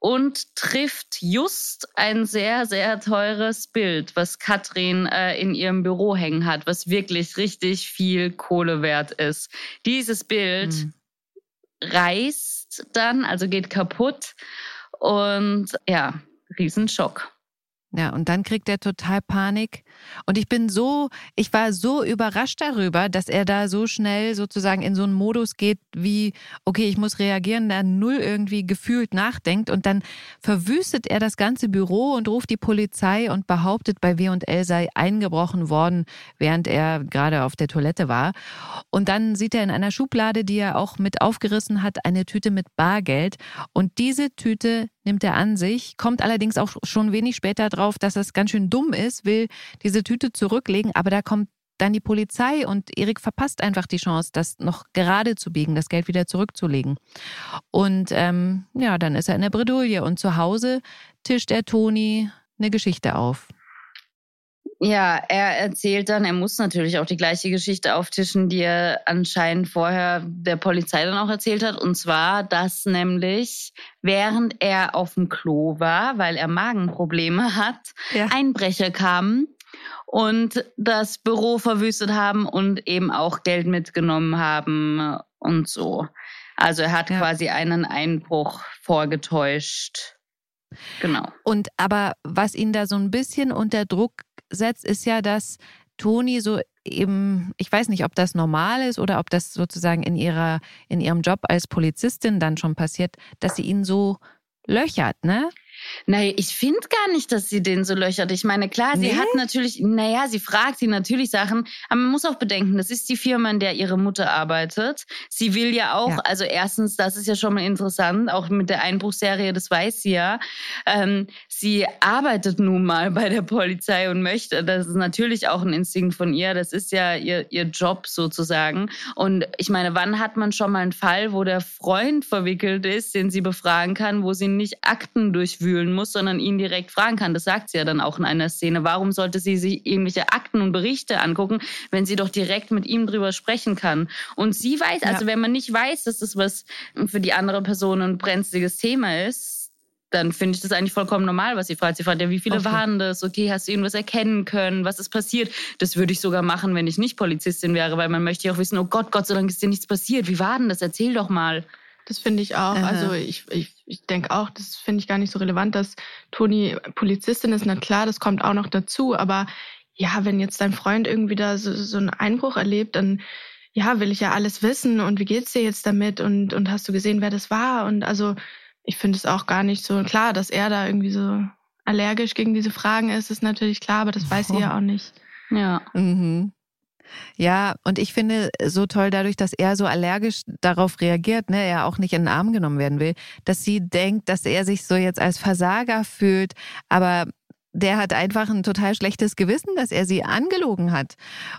und trifft just ein sehr, sehr teures Bild, was Katrin äh, in ihrem Büro hängen hat, was wirklich richtig viel Kohle wert ist. Dieses Bild. Mhm reißt dann, also geht kaputt. Und ja, Riesenschock. Ja, und dann kriegt er total Panik. Und ich bin so, ich war so überrascht darüber, dass er da so schnell sozusagen in so einen Modus geht, wie, okay, ich muss reagieren, da null irgendwie gefühlt nachdenkt. Und dann verwüstet er das ganze Büro und ruft die Polizei und behauptet, bei W&L sei eingebrochen worden, während er gerade auf der Toilette war. Und dann sieht er in einer Schublade, die er auch mit aufgerissen hat, eine Tüte mit Bargeld. Und diese Tüte nimmt er an sich, kommt allerdings auch schon wenig später drauf, dass es ganz schön dumm ist, will diese Tüte zurücklegen, aber da kommt dann die Polizei und Erik verpasst einfach die Chance, das noch gerade zu biegen, das Geld wieder zurückzulegen. Und ähm, ja, dann ist er in der Bredouille und zu Hause tischt er Toni eine Geschichte auf. Ja, er erzählt dann, er muss natürlich auch die gleiche Geschichte auftischen, die er anscheinend vorher der Polizei dann auch erzählt hat. Und zwar, dass nämlich, während er auf dem Klo war, weil er Magenprobleme hat, ja. Einbrecher kamen und das Büro verwüstet haben und eben auch Geld mitgenommen haben und so. Also er hat ja. quasi einen Einbruch vorgetäuscht. Genau. Und aber was ihn da so ein bisschen unter Druck setzt, ist ja, dass Toni so eben, ich weiß nicht, ob das normal ist oder ob das sozusagen in ihrer, in ihrem Job als Polizistin dann schon passiert, dass sie ihn so löchert, ne? Naja, ich finde gar nicht, dass sie den so löchert. Ich meine, klar, sie Nee? hat natürlich, naja, sie fragt sie natürlich Sachen, aber man muss auch bedenken, das ist die Firma, in der ihre Mutter arbeitet. Sie will ja auch, Ja. also erstens, das ist ja schon mal interessant, auch mit der Einbruchserie, das weiß sie ja. Ähm, sie arbeitet nun mal bei der Polizei und möchte, das ist natürlich auch ein Instinkt von ihr, das ist ja ihr, ihr Job sozusagen. Und ich meine, wann hat man schon mal einen Fall, wo der Freund verwickelt ist, den sie befragen kann, wo sie nicht Akten durchwühlen muss, sondern ihn direkt fragen kann? Das sagt sie ja dann auch in einer Szene. Warum sollte sie sich irgendwelche Akten und Berichte angucken, wenn sie doch direkt mit ihm drüber sprechen kann? Und sie weiß, Ja. also wenn man nicht weiß, dass das was für die andere Person ein brenzliges Thema ist, dann finde ich das eigentlich vollkommen normal, was sie fragt. Sie fragt ja, wie viele Okay. waren das? Okay, hast du irgendwas erkennen können? Was ist passiert? Das würde ich sogar machen, wenn ich nicht Polizistin wäre, weil man möchte ja auch wissen, oh Gott, Gott sei Dank ist dir nichts passiert. Wie war denn das? Erzähl doch mal. Das finde ich auch. Aha. Also ich, ich, ich denke auch, das finde ich gar nicht so relevant, dass Toni Polizistin ist. Na klar, das kommt auch noch dazu. Aber ja, wenn jetzt dein Freund irgendwie da so, so einen Einbruch erlebt, dann ja, will ich ja alles wissen und wie geht's dir jetzt damit und, und hast du gesehen, wer das war? Und also ich finde es auch gar nicht so klar, dass er da irgendwie so allergisch gegen diese Fragen ist, ist natürlich klar, aber das weiß sie ja auch nicht. Ja. Mhm. Ja, und ich finde so toll dadurch, dass er so allergisch darauf reagiert, ne, er auch nicht in den Arm genommen werden will, dass sie denkt, dass er sich so jetzt als Versager fühlt, aber der hat einfach ein total schlechtes Gewissen, dass er sie angelogen hat.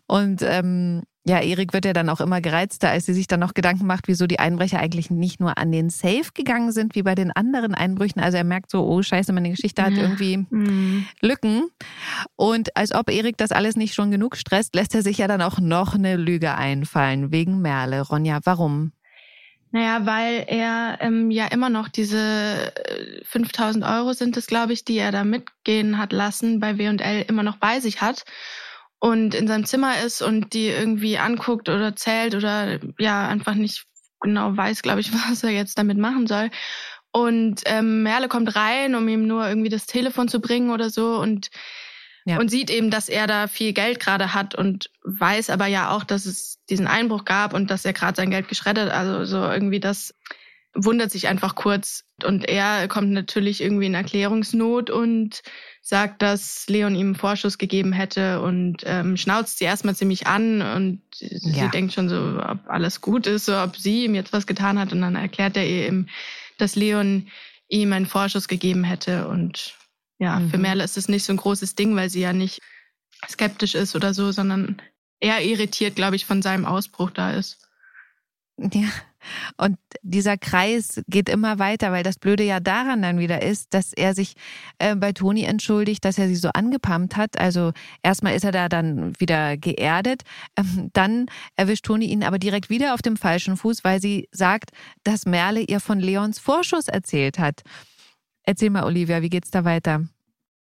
Und ähm, ja, Erik wird ja dann auch immer gereizter, als sie sich dann noch Gedanken macht, wieso die Einbrecher eigentlich nicht nur an den Safe gegangen sind, wie bei den anderen Einbrüchen. Also er merkt so, oh scheiße, meine Geschichte hat irgendwie Lücken. Und als ob Erik das alles nicht schon genug stresst, lässt er sich ja dann auch noch eine Lüge einfallen, wegen Merle. Ronja, warum? Naja, weil er ähm, ja immer noch diese äh, 5000 Euro sind es, glaube ich, die er da mitgehen hat lassen bei W&L immer noch bei sich hat und in seinem Zimmer ist und die irgendwie anguckt oder zählt oder ja einfach nicht genau weiß, glaube ich, was er jetzt damit machen soll. Und ähm, Merle kommt rein, um ihm nur irgendwie das Telefon zu bringen oder so und Ja. und sieht eben, dass er da viel Geld gerade hat und weiß aber ja auch, dass es diesen Einbruch gab und dass er gerade sein Geld geschreddert. Also so irgendwie das wundert sich einfach kurz. Und er kommt natürlich irgendwie in Erklärungsnot und sagt, dass Leon ihm einen Vorschuss gegeben hätte und ähm, schnauzt sie erstmal ziemlich an und sie Ja. denkt schon so, ob alles gut ist, so ob sie ihm jetzt was getan hat. Und dann erklärt er ihr eben, dass Leon ihm einen Vorschuss gegeben hätte und ja, für Mhm. Merle ist es nicht so ein großes Ding, weil sie ja nicht skeptisch ist oder so, sondern eher irritiert, glaube ich, von seinem Ausbruch da ist. Ja. Und dieser Kreis geht immer weiter, weil das Blöde ja daran dann wieder ist, dass er sich äh, bei Toni entschuldigt, dass er sie so angepumpt hat. Also erstmal ist er da dann wieder geerdet. Ähm, dann erwischt Toni ihn aber direkt wieder auf dem falschen Fuß, weil sie sagt, dass Merle ihr von Leons Vorschuss erzählt hat. Erzähl mal, Olivia, wie geht's da weiter?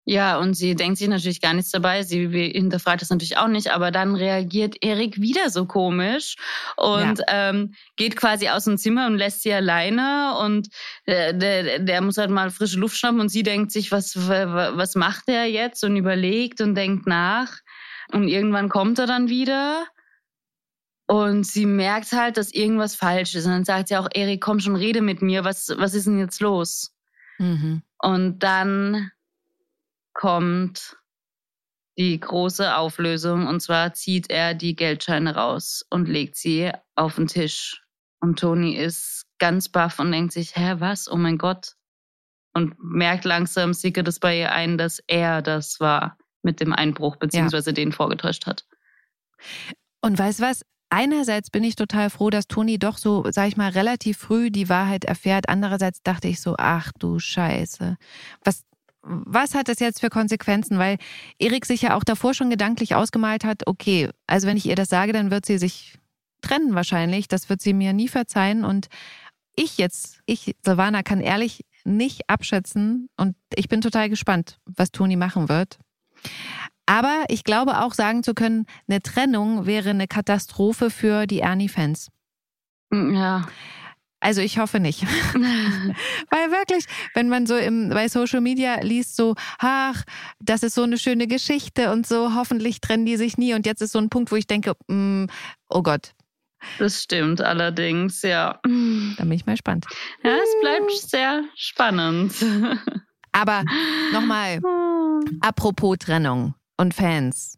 Ja, und sie denkt sich natürlich gar nichts dabei. Sie hinterfragt das natürlich auch nicht, aber dann reagiert Erik wieder so komisch und ähm, geht quasi aus dem Zimmer und lässt sie alleine und äh, der, der muss halt mal frische Luft schnappen und sie denkt sich, was, was macht er jetzt und überlegt und denkt nach und irgendwann kommt er dann wieder und sie merkt halt, dass irgendwas falsch ist und dann sagt sie auch, Erik, komm schon, rede mit mir, was, was ist denn jetzt los? Mhm. Und dann kommt die große Auflösung und zwar zieht er die Geldscheine raus und legt sie auf den Tisch. Und Toni ist ganz baff und denkt sich, hä, was? Oh mein Gott. Und merkt langsam, sickert es bei ihr ein, dass er das war mit dem Einbruch, beziehungsweise den vorgetäuscht hat. Und weißt was? Einerseits bin ich total froh, dass Toni doch so, sag ich mal, relativ früh die Wahrheit erfährt. Andererseits dachte ich so, ach du Scheiße. Was, was hat das jetzt für Konsequenzen? Weil Erik sich ja auch davor schon gedanklich ausgemalt hat, okay, also wenn ich ihr das sage, dann wird sie sich trennen wahrscheinlich. Das wird sie mir nie verzeihen. Und ich jetzt, ich, Silvana, kann ehrlich nicht abschätzen. Und ich bin total gespannt, was Toni machen wird. Aber ich glaube auch sagen zu können, eine Trennung wäre eine Katastrophe für die Ernie-Fans. Ja. Also ich hoffe nicht. Weil wirklich, wenn man so im, bei Social Media liest, so, ach, das ist so eine schöne Geschichte und so, hoffentlich trennen die sich nie. Und jetzt ist so ein Punkt, wo ich denke, mm, oh Gott, Das stimmt allerdings, ja. Da bin ich mal gespannt. Ja, es bleibt sehr spannend. Aber nochmal, apropos Trennung und Fans.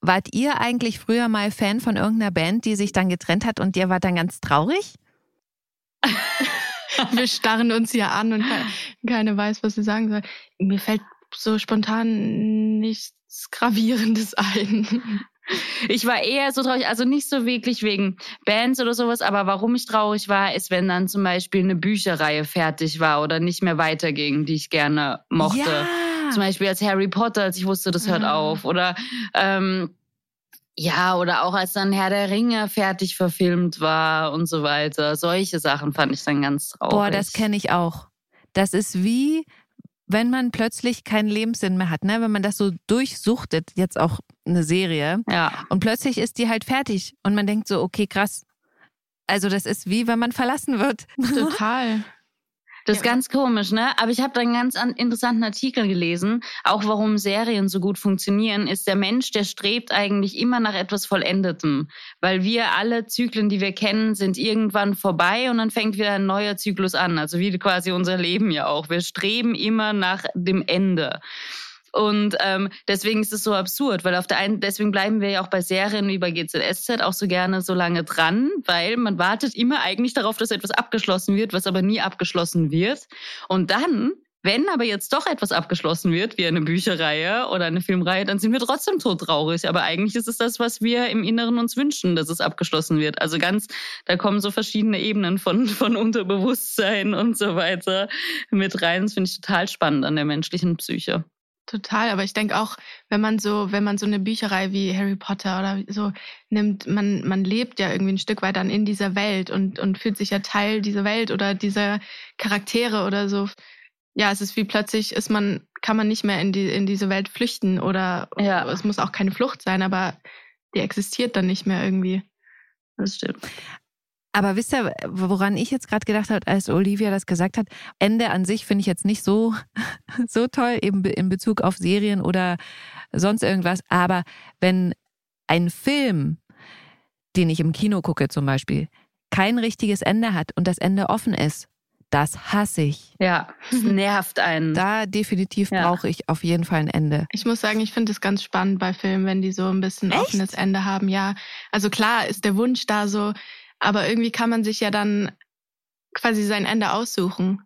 Wart ihr eigentlich früher mal Fan von irgendeiner Band, die sich dann getrennt hat und ihr wart dann ganz traurig? Wir starren uns hier an und keine weiß, was sie sagen soll. Mir fällt so spontan nichts Gravierendes ein. Ich war eher so traurig, also nicht so wirklich wegen Bands oder sowas, aber warum ich traurig war, ist, wenn dann zum Beispiel eine Bücherreihe fertig war oder nicht mehr weiterging, die ich gerne mochte. Ja. Zum Beispiel als Harry Potter, als ich wusste, das hört Ah. auf. Oder ähm, ja, oder auch als dann Herr der Ringe fertig verfilmt war und so weiter. Solche Sachen fand ich dann ganz traurig. Boah, das kenne ich auch. Das ist wie, wenn man plötzlich keinen Lebenssinn mehr hat, ne? Wenn man das so durchsuchtet, jetzt auch eine Serie, Ja, und plötzlich ist die halt fertig und man denkt so, okay, krass. Also das ist wie, wenn man verlassen wird. Total. Das ist Ja. ganz komisch, ne? Aber ich habe da einen ganz an- interessanten Artikel gelesen. Auch warum Serien so gut funktionieren, ist der Mensch, der strebt eigentlich immer nach etwas Vollendetem. Weil wir alle Zyklen, die wir kennen, sind irgendwann vorbei und dann fängt wieder ein neuer Zyklus an. Also wie quasi unser Leben ja auch. Wir streben immer nach dem Ende. Und ähm, deswegen ist es so absurd, weil auf der einen, deswegen bleiben wir ja auch bei Serien wie bei GZSZ auch so gerne so lange dran, weil man wartet immer eigentlich darauf, dass etwas abgeschlossen wird, was aber nie abgeschlossen wird. Und dann, wenn aber jetzt doch etwas abgeschlossen wird, wie eine Bücherreihe oder eine Filmreihe, dann sind wir trotzdem todtraurig. Aber eigentlich ist es das, was wir im Inneren uns wünschen, dass es abgeschlossen wird. Also ganz, da kommen so verschiedene Ebenen von, von Unterbewusstsein und so weiter mit rein. Das finde ich total spannend an der menschlichen Psyche. Total, aber ich denke auch, wenn man so, wenn man so eine Bücherei wie Harry Potter oder so nimmt, man, man lebt ja irgendwie ein Stück weit dann in dieser Welt und, und fühlt sich ja Teil dieser Welt oder dieser Charaktere oder so. Ja, es ist wie plötzlich ist man, kann man nicht mehr in die, in diese Welt flüchten oder Ja. es muss auch keine Flucht sein, aber die existiert dann nicht mehr irgendwie. Das stimmt. Aber wisst ihr, woran ich jetzt gerade gedacht habe, als Olivia das gesagt hat? Ende an sich finde ich jetzt nicht so, so toll, eben be- in Bezug auf Serien oder sonst irgendwas. Aber wenn ein Film, den ich im Kino gucke zum Beispiel, kein richtiges Ende hat und das Ende offen ist, das hasse ich. Ja, es nervt einen. Da definitiv Ja. brauche ich auf jeden Fall ein Ende. Ich muss sagen, ich finde es ganz spannend bei Filmen, wenn die so ein bisschen Echt? offenes Ende haben. Ja, also klar ist der Wunsch da so, aber irgendwie kann man sich ja dann quasi sein Ende aussuchen.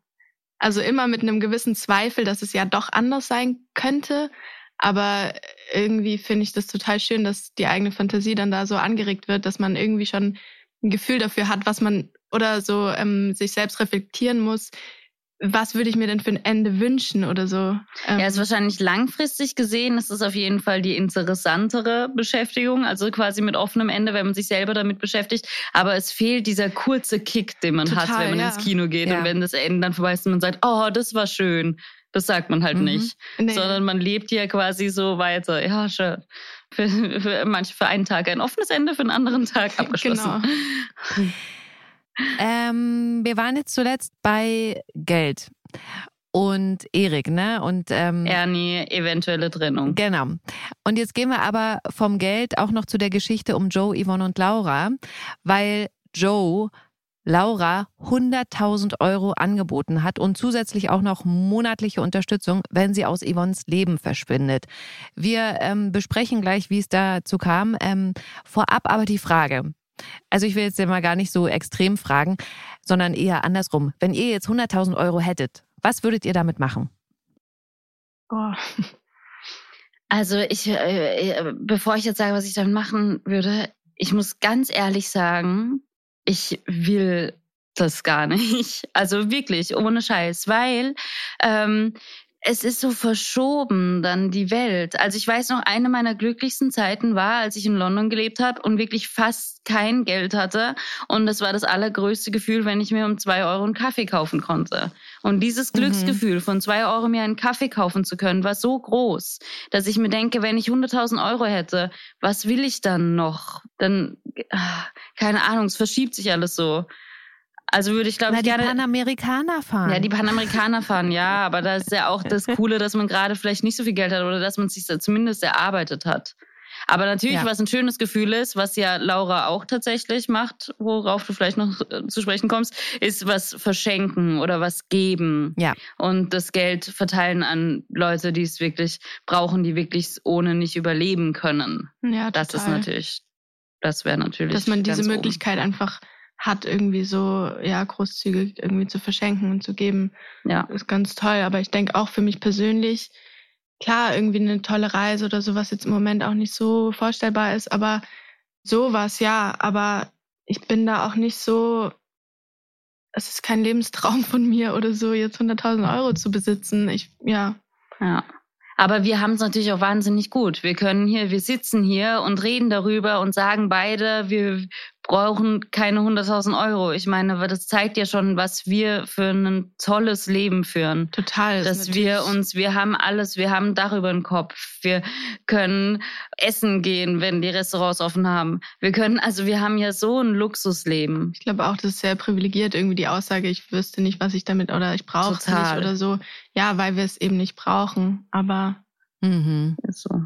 Also immer mit einem gewissen Zweifel, dass es ja doch anders sein könnte. Aber irgendwie finde ich das total schön, dass die eigene Fantasie dann da so angeregt wird, dass man irgendwie schon ein Gefühl dafür hat, was man oder so ähm, sich selbst reflektieren muss. Was würde ich mir denn für ein Ende wünschen oder so? Ähm, Ja, ist wahrscheinlich langfristig gesehen, ist es auf jeden Fall die interessantere Beschäftigung, also quasi mit offenem Ende, wenn man sich selber damit beschäftigt. Aber es fehlt dieser kurze Kick, den man hat, Total, wenn man ja. ins Kino geht Ja. und wenn das Ende dann vorbei ist und man sagt, oh, das war schön. Das sagt man halt Mhm. nicht, nee. sondern man lebt ja quasi so weiter. Ja, schön. Für, für manche für einen Tag ein offenes Ende, für einen anderen Tag abgeschlossen. Genau. Ähm, wir waren jetzt zuletzt bei Geld und Erik, ne? Und ähm, Ernie, eventuelle Trennung. Genau. Und jetzt gehen wir aber vom Geld auch noch zu der Geschichte um Joe, Yvonne und Laura, weil Joe Laura 100.000 Euro angeboten hat und zusätzlich auch noch monatliche Unterstützung, wenn sie aus Yvonnes Leben verschwindet. Wir ähm, besprechen gleich, wie es dazu kam. Ähm, vorab aber die Frage. Also ich will jetzt ja mal gar nicht so extrem fragen, sondern eher andersrum. Wenn ihr jetzt 100.000 Euro hättet, was würdet ihr damit machen? Boah. Also ich, äh, äh, bevor ich jetzt sage, was ich damit machen würde, ich muss ganz ehrlich sagen, ich will das gar nicht. Also wirklich, ohne Scheiß, weil ähm, es ist so verschoben dann die Welt. Also ich weiß noch, eine meiner glücklichsten Zeiten war, als ich in London gelebt habe und wirklich fast kein Geld hatte. Und das war das allergrößte Gefühl, wenn ich mir um zwei Euro einen Kaffee kaufen konnte. Und dieses Glücksgefühl von zwei Euro mir einen Kaffee kaufen zu können, war so groß, dass ich mir denke, wenn ich 100.000 Euro hätte, was will ich dann noch? Dann, ah, keine Ahnung, es verschiebt sich alles so. Also würde ich, glaube ich, die gerne... Panamerikaner fahren. Ja, die Panamerikaner fahren, ja, aber da ist ja auch das Coole, dass man gerade vielleicht nicht so viel Geld hat oder dass man es sich zumindest erarbeitet hat. Aber natürlich, Ja. was ein schönes Gefühl ist, was ja Laura auch tatsächlich macht, worauf du vielleicht noch äh, zu sprechen kommst, ist was verschenken oder was geben. Ja. Und das Geld verteilen an Leute, die es wirklich brauchen, die wirklich ohne nicht überleben können. Ja, Das ist total. natürlich, das wäre natürlich. Dass man diese ganz oben. Möglichkeit einfach hat, irgendwie so, ja, großzügig irgendwie zu verschenken und zu geben, Ja. ist ganz toll. Aber ich denke auch für mich persönlich, klar, irgendwie eine tolle Reise oder so, was jetzt im Moment auch nicht so vorstellbar ist, aber sowas, ja, aber ich bin da auch nicht so, es ist kein Lebenstraum von mir oder so, jetzt 100.000 Euro zu besitzen. Ich, ja, Ja. Aber wir haben es natürlich auch wahnsinnig gut. Wir können hier, wir sitzen hier und reden darüber und sagen beide, wir brauchen keine 100.000 Euro. Ich meine, aber das zeigt ja schon, was wir für ein tolles Leben führen. total. Dass wir natürlich- uns, wir haben alles, wir haben Dach über den Kopf. Wir können essen gehen, wenn die Restaurants offen haben. Wir können, also wir haben ja so ein Luxusleben. Ich glaube auch, das ist sehr privilegiert, irgendwie die Aussage, ich wüsste nicht, was ich damit oder ich brauche es nicht oder so. Ja, weil wir es eben nicht brauchen. Aber Mhm. Ist so.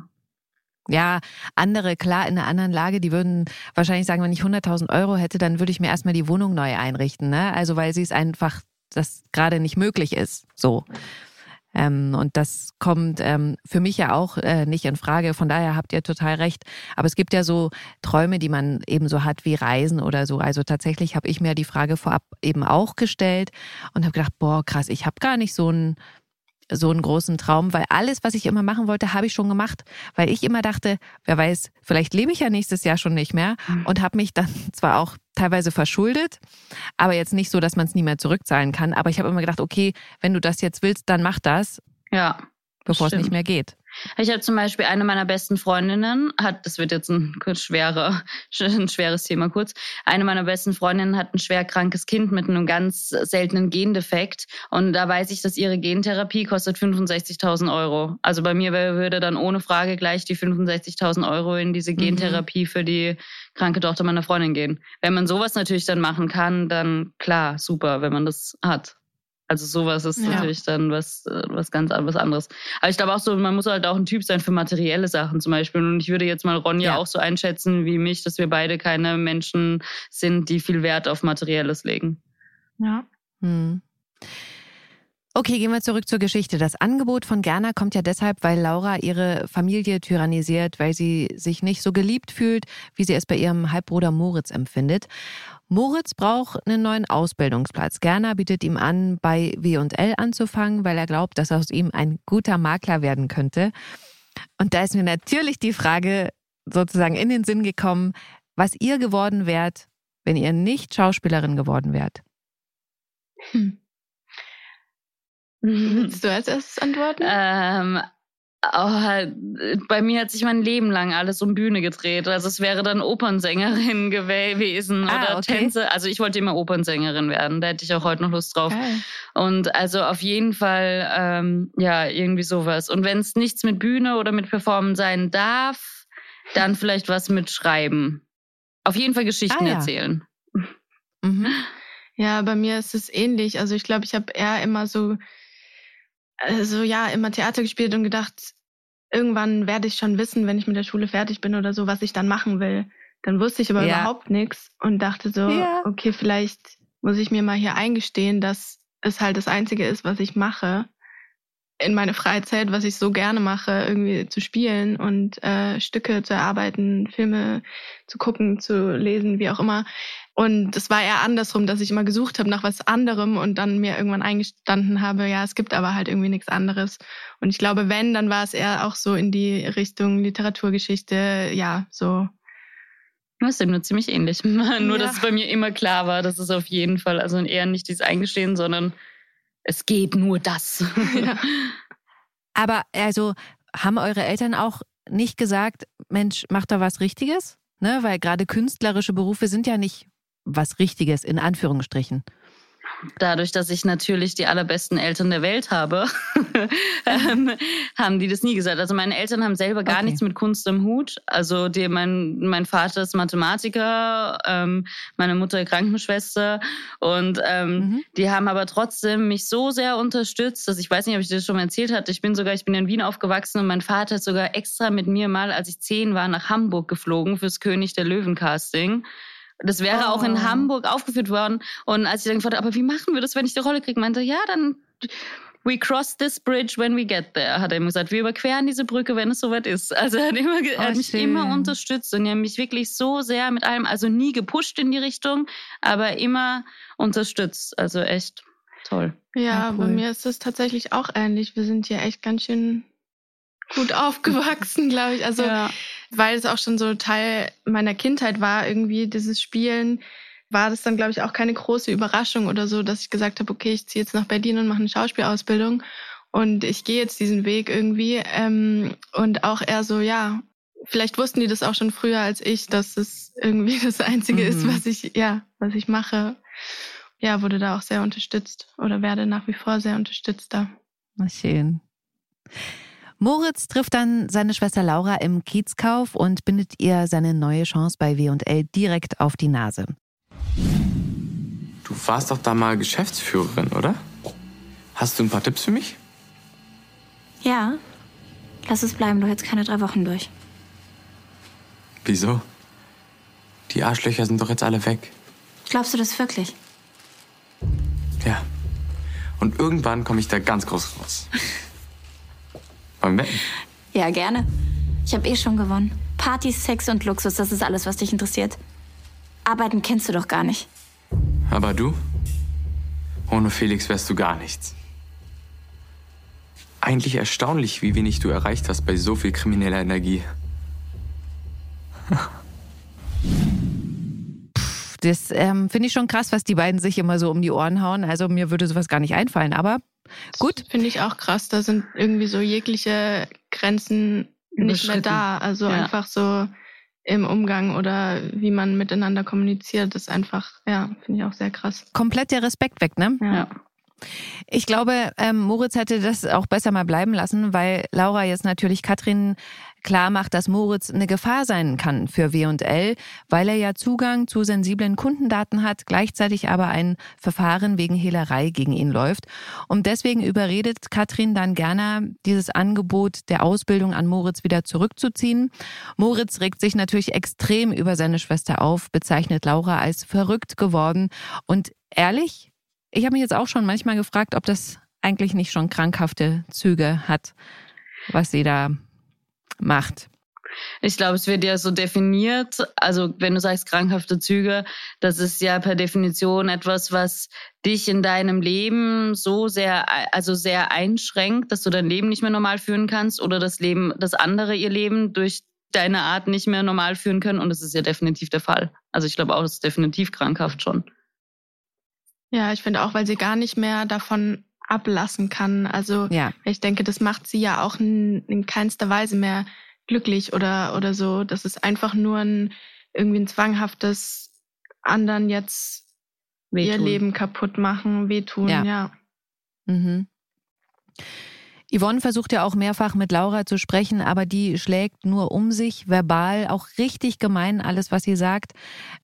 Ja, andere, klar, in einer anderen Lage, die würden wahrscheinlich sagen, wenn ich 100.000 Euro hätte, dann würde ich mir erstmal die Wohnung neu einrichten, ne? Also, weil sie es einfach, das gerade nicht möglich ist, so. Ähm, und das kommt ähm, für mich ja auch äh, nicht in Frage. Von daher habt ihr total recht. Aber es gibt ja so Träume, die man eben so hat wie Reisen oder so. Also tatsächlich habe ich mir die Frage vorab eben auch gestellt und habe gedacht, boah, krass, ich habe gar nicht so einen so einen großen Traum, weil alles, was ich immer machen wollte, habe ich schon gemacht, weil ich immer dachte, wer weiß, vielleicht lebe ich ja nächstes Jahr schon nicht mehr und habe mich dann zwar auch teilweise verschuldet, aber jetzt nicht so, dass man es nie mehr zurückzahlen kann, aber ich habe immer gedacht, okay, wenn du das jetzt willst, dann mach das, Ja. bevor es nicht mehr geht. Ich habe zum Beispiel eine meiner besten Freundinnen, hat, das wird jetzt ein schwerer, ein schweres Thema kurz. Eine meiner besten Freundinnen hat ein schwer krankes Kind mit einem ganz seltenen Gendefekt. Und da weiß ich, dass ihre Gentherapie kostet 65.000 Euro. Also bei mir würde dann ohne Frage gleich die 65.000 Euro in diese Gentherapie für die kranke Tochter meiner Freundin gehen. Wenn man sowas natürlich dann machen kann, dann klar, super, wenn man das hat. Also sowas ist Ja. natürlich dann was, äh, was ganz an- was anderes. Aber ich glaube auch so, man muss halt auch ein Typ sein für materielle Sachen zum Beispiel. Und ich würde jetzt mal Ronja Ja. auch so einschätzen wie mich, dass wir beide keine Menschen sind, die viel Wert auf Materielles legen. ja. Hm. Okay, gehen wir zurück zur Geschichte. Das Angebot von Gerner kommt ja deshalb, weil Laura ihre Familie tyrannisiert, weil sie sich nicht so geliebt fühlt, wie sie es bei ihrem Halbbruder Moritz empfindet. Moritz braucht einen neuen Ausbildungsplatz. Gerner bietet ihm an, bei W&L anzufangen, weil er glaubt, dass aus ihm ein guter Makler werden könnte. Und da ist mir natürlich die Frage sozusagen in den Sinn gekommen, was ihr geworden wärt, wenn ihr nicht Schauspielerin geworden wärt. Hm. Willst du als erstes antworten? Ähm, oh, bei mir hat sich mein Leben lang alles um Bühne gedreht. Also es wäre dann Opernsängerin gewesen Ah, oder okay. Tänze. Also ich wollte immer Opernsängerin werden. Da hätte ich auch heute noch Lust drauf. Geil. Und also auf jeden Fall, ähm, ja, irgendwie sowas. Und wenn es nichts mit Bühne oder mit Performen sein darf, dann vielleicht was mit Schreiben. Auf jeden Fall Geschichten Ah, ja. erzählen. Mhm. Ja, bei mir ist es ähnlich. Also ich glaube, ich habe eher immer so, also ja, immer Theater gespielt und gedacht, irgendwann werde ich schon wissen, wenn ich mit der Schule fertig bin oder so, was ich dann machen will. Dann wusste ich aber Ja. überhaupt nichts und dachte so, Ja. okay, vielleicht muss ich mir mal hier eingestehen, dass es halt das Einzige ist, was ich mache in meine Freizeit, was ich so gerne mache, irgendwie zu spielen und äh, Stücke zu erarbeiten, Filme zu gucken, zu lesen, wie auch immer. Und es war eher andersrum, dass ich immer gesucht habe nach was anderem und dann mir irgendwann eingestanden habe, ja, es gibt aber halt irgendwie nichts anderes. Und ich glaube, wenn, dann war es eher auch so in die Richtung Literaturgeschichte, ja, so. Das ist nur ziemlich ähnlich. nur, Ja. dass es bei mir immer klar war, dass es auf jeden Fall, also eher nicht dieses Eingestehen, sondern es geht nur das. Ja. Aber also haben eure Eltern auch nicht gesagt, Mensch, mach da was Richtiges? Ne? Weil gerade künstlerische Berufe sind ja nicht was Richtiges, in Anführungsstrichen. Dadurch, dass ich natürlich die allerbesten Eltern der Welt habe, ähm, haben die das nie gesagt. Also meine Eltern haben selber gar okay. nichts mit Kunst im Hut. Also die, mein, mein Vater ist Mathematiker, ähm, meine Mutter Krankenschwester und ähm, mhm. die haben aber trotzdem mich so sehr unterstützt, dass ich weiß nicht, ob ich das schon mal erzählt hatte. Ich bin sogar, ich bin in Wien aufgewachsen und mein Vater ist sogar extra mit mir mal, als ich zehn war, nach Hamburg geflogen fürs König der Löwen Casting. Das wäre oh. auch in oh. Hamburg aufgeführt worden. Und als ich dann gefragt habe, aber wie machen wir das, wenn ich die Rolle kriege, meinte ja, dann we cross this bridge when we get there, hat er immer gesagt. Wir überqueren diese Brücke, wenn es soweit ist. Also er hat, immer, oh, er hat mich immer unterstützt und er hat mich wirklich so sehr mit allem, also nie gepusht in die Richtung, aber immer unterstützt. Also echt toll. Ja, ja cool. bei mir ist es tatsächlich auch ähnlich. Wir sind hier echt ganz schön gut aufgewachsen, glaube ich. Also, ja. weil es auch schon so Teil meiner Kindheit war, irgendwie dieses Spielen, war das dann, glaube ich, auch keine große Überraschung oder so, dass ich gesagt habe, okay, ich ziehe jetzt nach Berlin und mache eine Schauspielausbildung und ich gehe jetzt diesen Weg irgendwie. Ähm, und auch eher so, ja, vielleicht wussten die das auch schon früher als ich, dass es irgendwie das Einzige mhm. ist, was ich, ja, was ich mache. Ja, wurde da auch sehr unterstützt oder werde nach wie vor sehr unterstützt da. Schön. Moritz trifft dann seine Schwester Laura im Kiezkauf und bindet ihr seine neue Chance bei W&L direkt auf die Nase. Du warst doch da mal Geschäftsführerin, oder? Hast du ein paar Tipps für mich? Ja. Lass es bleiben, du hältst keine drei Wochen durch. Wieso? Die Arschlöcher sind doch jetzt alle weg. Glaubst du das wirklich? Ja. Und irgendwann komme ich da ganz groß raus. Wollen wir wetten? Ja, gerne. Ich habe eh schon gewonnen. Partys, Sex und Luxus, das ist alles, was dich interessiert. Arbeiten kennst du doch gar nicht. Aber du? Ohne Felix wärst du gar nichts. Eigentlich erstaunlich, wie wenig du erreicht hast bei so viel krimineller Energie. das ähm, finde ich schon krass, was die beiden sich immer so um die Ohren hauen. Also mir würde sowas gar nicht einfallen, aber Gut. Finde ich auch krass. Da sind irgendwie so jegliche Grenzen nicht mehr da. Also ja. einfach so im Umgang oder wie man miteinander kommuniziert, ist einfach, ja, finde ich auch sehr krass. Komplett der Respekt weg, ne? Ja. Ich glaube, ähm, Moritz hätte das auch besser mal bleiben lassen, weil Laura jetzt natürlich Katrin klar macht, dass Moritz eine Gefahr sein kann für W&L, weil er ja Zugang zu sensiblen Kundendaten hat, gleichzeitig aber ein Verfahren wegen Hehlerei gegen ihn läuft. Und deswegen überredet Katrin dann gerne, dieses Angebot der Ausbildung an Moritz wieder zurückzuziehen. Moritz regt sich natürlich extrem über seine Schwester auf, bezeichnet Laura als verrückt geworden und ehrlich, ich habe mich jetzt auch schon manchmal gefragt, ob das eigentlich nicht schon krankhafte Züge hat, was sie da macht. Ich glaube, es wird ja so definiert, also wenn du sagst krankhafte Züge, das ist ja per Definition etwas, was dich in deinem Leben so sehr, also sehr einschränkt, dass du dein Leben nicht mehr normal führen kannst oder das Leben, das andere ihr Leben durch deine Art nicht mehr normal führen können. Und das ist ja definitiv der Fall. Also ich glaube auch, das ist definitiv krankhaft schon. Ja, ich finde auch, weil sie gar nicht mehr davon ablassen kann. Also ja. ich denke, das macht sie ja auch in, in keinster Weise mehr glücklich oder, oder so. Das ist einfach nur ein irgendwie ein zwanghaftes anderen jetzt wehtun. ihr Leben kaputt machen, wehtun, ja. ja. Mhm. Yvonne versucht ja auch mehrfach mit Laura zu sprechen, aber die schlägt nur um sich, verbal, auch richtig gemein, alles, was sie sagt.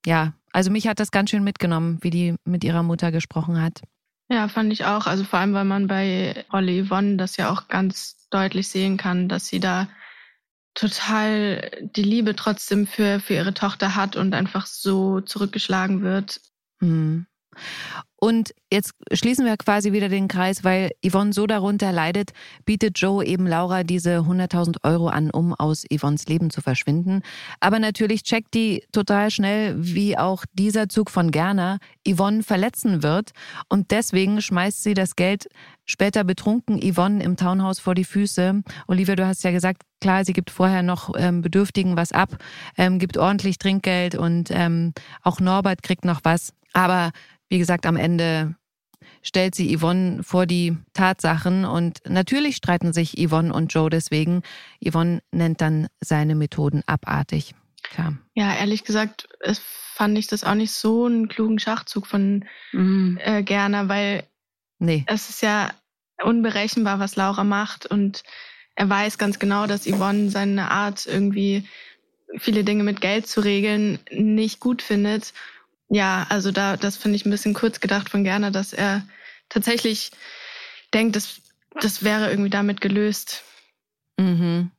Ja, also mich hat das ganz schön mitgenommen, wie die mit ihrer Mutter gesprochen hat. Ja, fand ich auch. Also vor allem, weil man bei Rolle Yvonne das ja auch ganz deutlich sehen kann, dass sie da total die Liebe trotzdem für, für ihre Tochter hat und einfach so zurückgeschlagen wird. Hm. Und jetzt schließen wir quasi wieder den Kreis, weil Yvonne so darunter leidet, bietet Joe eben Laura diese 100.000 Euro an, um aus Yvonnes Leben zu verschwinden. Aber natürlich checkt die total schnell, wie auch dieser Zug von Gerner Yvonne verletzen wird. Und deswegen schmeißt sie das Geld später betrunken Yvonne im Townhaus vor die Füße. Olivia, du hast ja gesagt, klar, sie gibt vorher noch ähm, Bedürftigen was ab, ähm, gibt ordentlich Trinkgeld und ähm, auch Norbert kriegt noch was. Aber wie gesagt, am Ende stellt sie Yvonne vor die Tatsachen und natürlich streiten sich Yvonne und Joe deswegen. Yvonne nennt dann seine Methoden abartig. Klar. Ja, ehrlich gesagt, es fand ich das auch nicht so einen klugen Schachzug von Mhm. äh, Gerner, weil Nee. es ist ja unberechenbar, was Laura macht und er weiß ganz genau, dass Yvonne seine Art irgendwie viele Dinge mit Geld zu regeln nicht gut findet. Ja, also da das finde ich ein bisschen kurz gedacht von Gerner, dass er tatsächlich denkt, dass das wäre irgendwie damit gelöst. Mhm.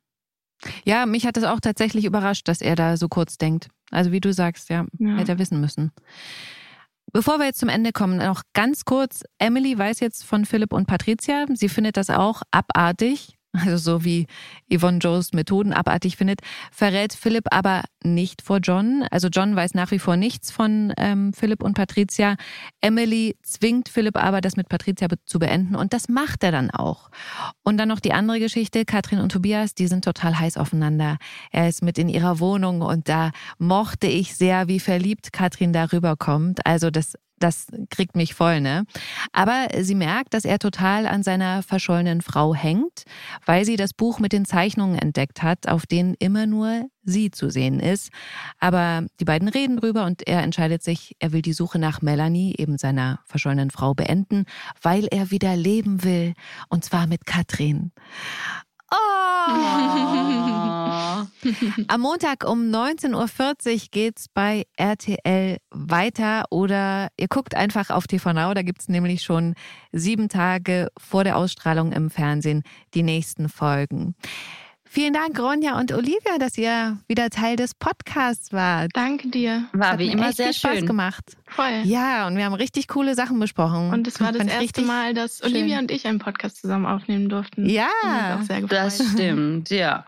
Ja, mich hat es auch tatsächlich überrascht, dass er da so kurz denkt. Also wie du sagst, ja, Ja. hätte er wissen müssen. Bevor wir jetzt zum Ende kommen, noch ganz kurz. Emily weiß jetzt von Philipp und Patricia. Sie findet das auch abartig. Also so wie Yvonne Joes Methoden abartig findet, verrät Philipp aber nicht vor John. Also John weiß nach wie vor nichts von ähm, Philipp und Patricia. Emily zwingt Philipp aber, das mit Patricia be zu beenden und das macht er dann auch. Und dann noch die andere Geschichte, Katrin und Tobias, die sind total heiß aufeinander. Er ist mit in ihrer Wohnung und da mochte ich sehr, wie verliebt Katrin darüber kommt. Also das das kriegt mich voll, ne? Aber sie merkt, dass er total an seiner verschollenen Frau hängt, weil sie das Buch mit den Zeichnungen entdeckt hat, auf denen immer nur sie zu sehen ist. Aber die beiden reden drüber und er entscheidet sich, er will die Suche nach Melanie, eben seiner verschollenen Frau, beenden, weil er wieder leben will. Und zwar mit Katrin. Oh. Am Montag um 19.40 Uhr geht's bei RTL weiter oder ihr guckt einfach auf TV Now, da gibt's nämlich schon sieben Tage vor der Ausstrahlung im Fernsehen die nächsten Folgen. Vielen Dank, Ronja und Olivia, dass ihr wieder Teil des Podcasts wart. Danke dir. Es War hat wie immer sehr viel Spaß schön. gemacht. Voll. Ja, und wir haben richtig coole Sachen besprochen. Und es war das erste Mal, dass schön. Olivia und ich einen Podcast zusammen aufnehmen durften. Ja. Das stimmt, ja.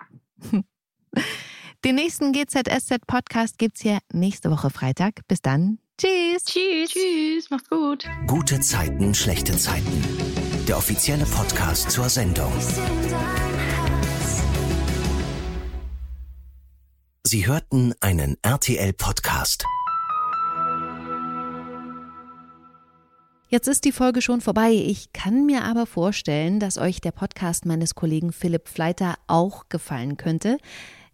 Den nächsten GZSZ Podcast gibt's hier nächste Woche Freitag. Bis dann. Tschüss. Tschüss. Tschüss. Macht's gut. Gute Zeiten, schlechte Zeiten. Der offizielle Podcast zur Sendung. Sie hörten einen RTL-Podcast. Jetzt ist die Folge schon vorbei. Ich kann mir aber vorstellen, dass euch der Podcast meines Kollegen Philipp Fleiter auch gefallen könnte.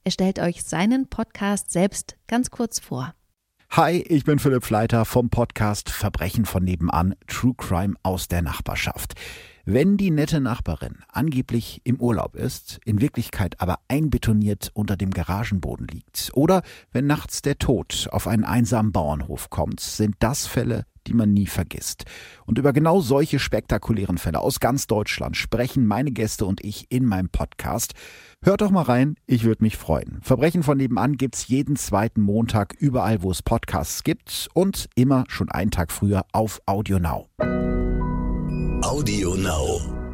Er stellt euch seinen Podcast selbst ganz kurz vor. Hi, ich bin Philipp Fleiter vom Podcast Verbrechen von nebenan, True Crime aus der Nachbarschaft. Wenn die nette Nachbarin angeblich im Urlaub ist, in Wirklichkeit aber einbetoniert unter dem Garagenboden liegt, oder wenn nachts der Tod auf einen einsamen Bauernhof kommt, sind das Fälle, die man nie vergisst. Und über genau solche spektakulären Fälle aus ganz Deutschland sprechen meine Gäste und ich in meinem Podcast. Hört doch mal rein, ich würde mich freuen. Verbrechen von nebenan gibt's jeden zweiten Montag überall, wo es Podcasts gibt und immer schon einen Tag früher auf Audio Now. Audio Now.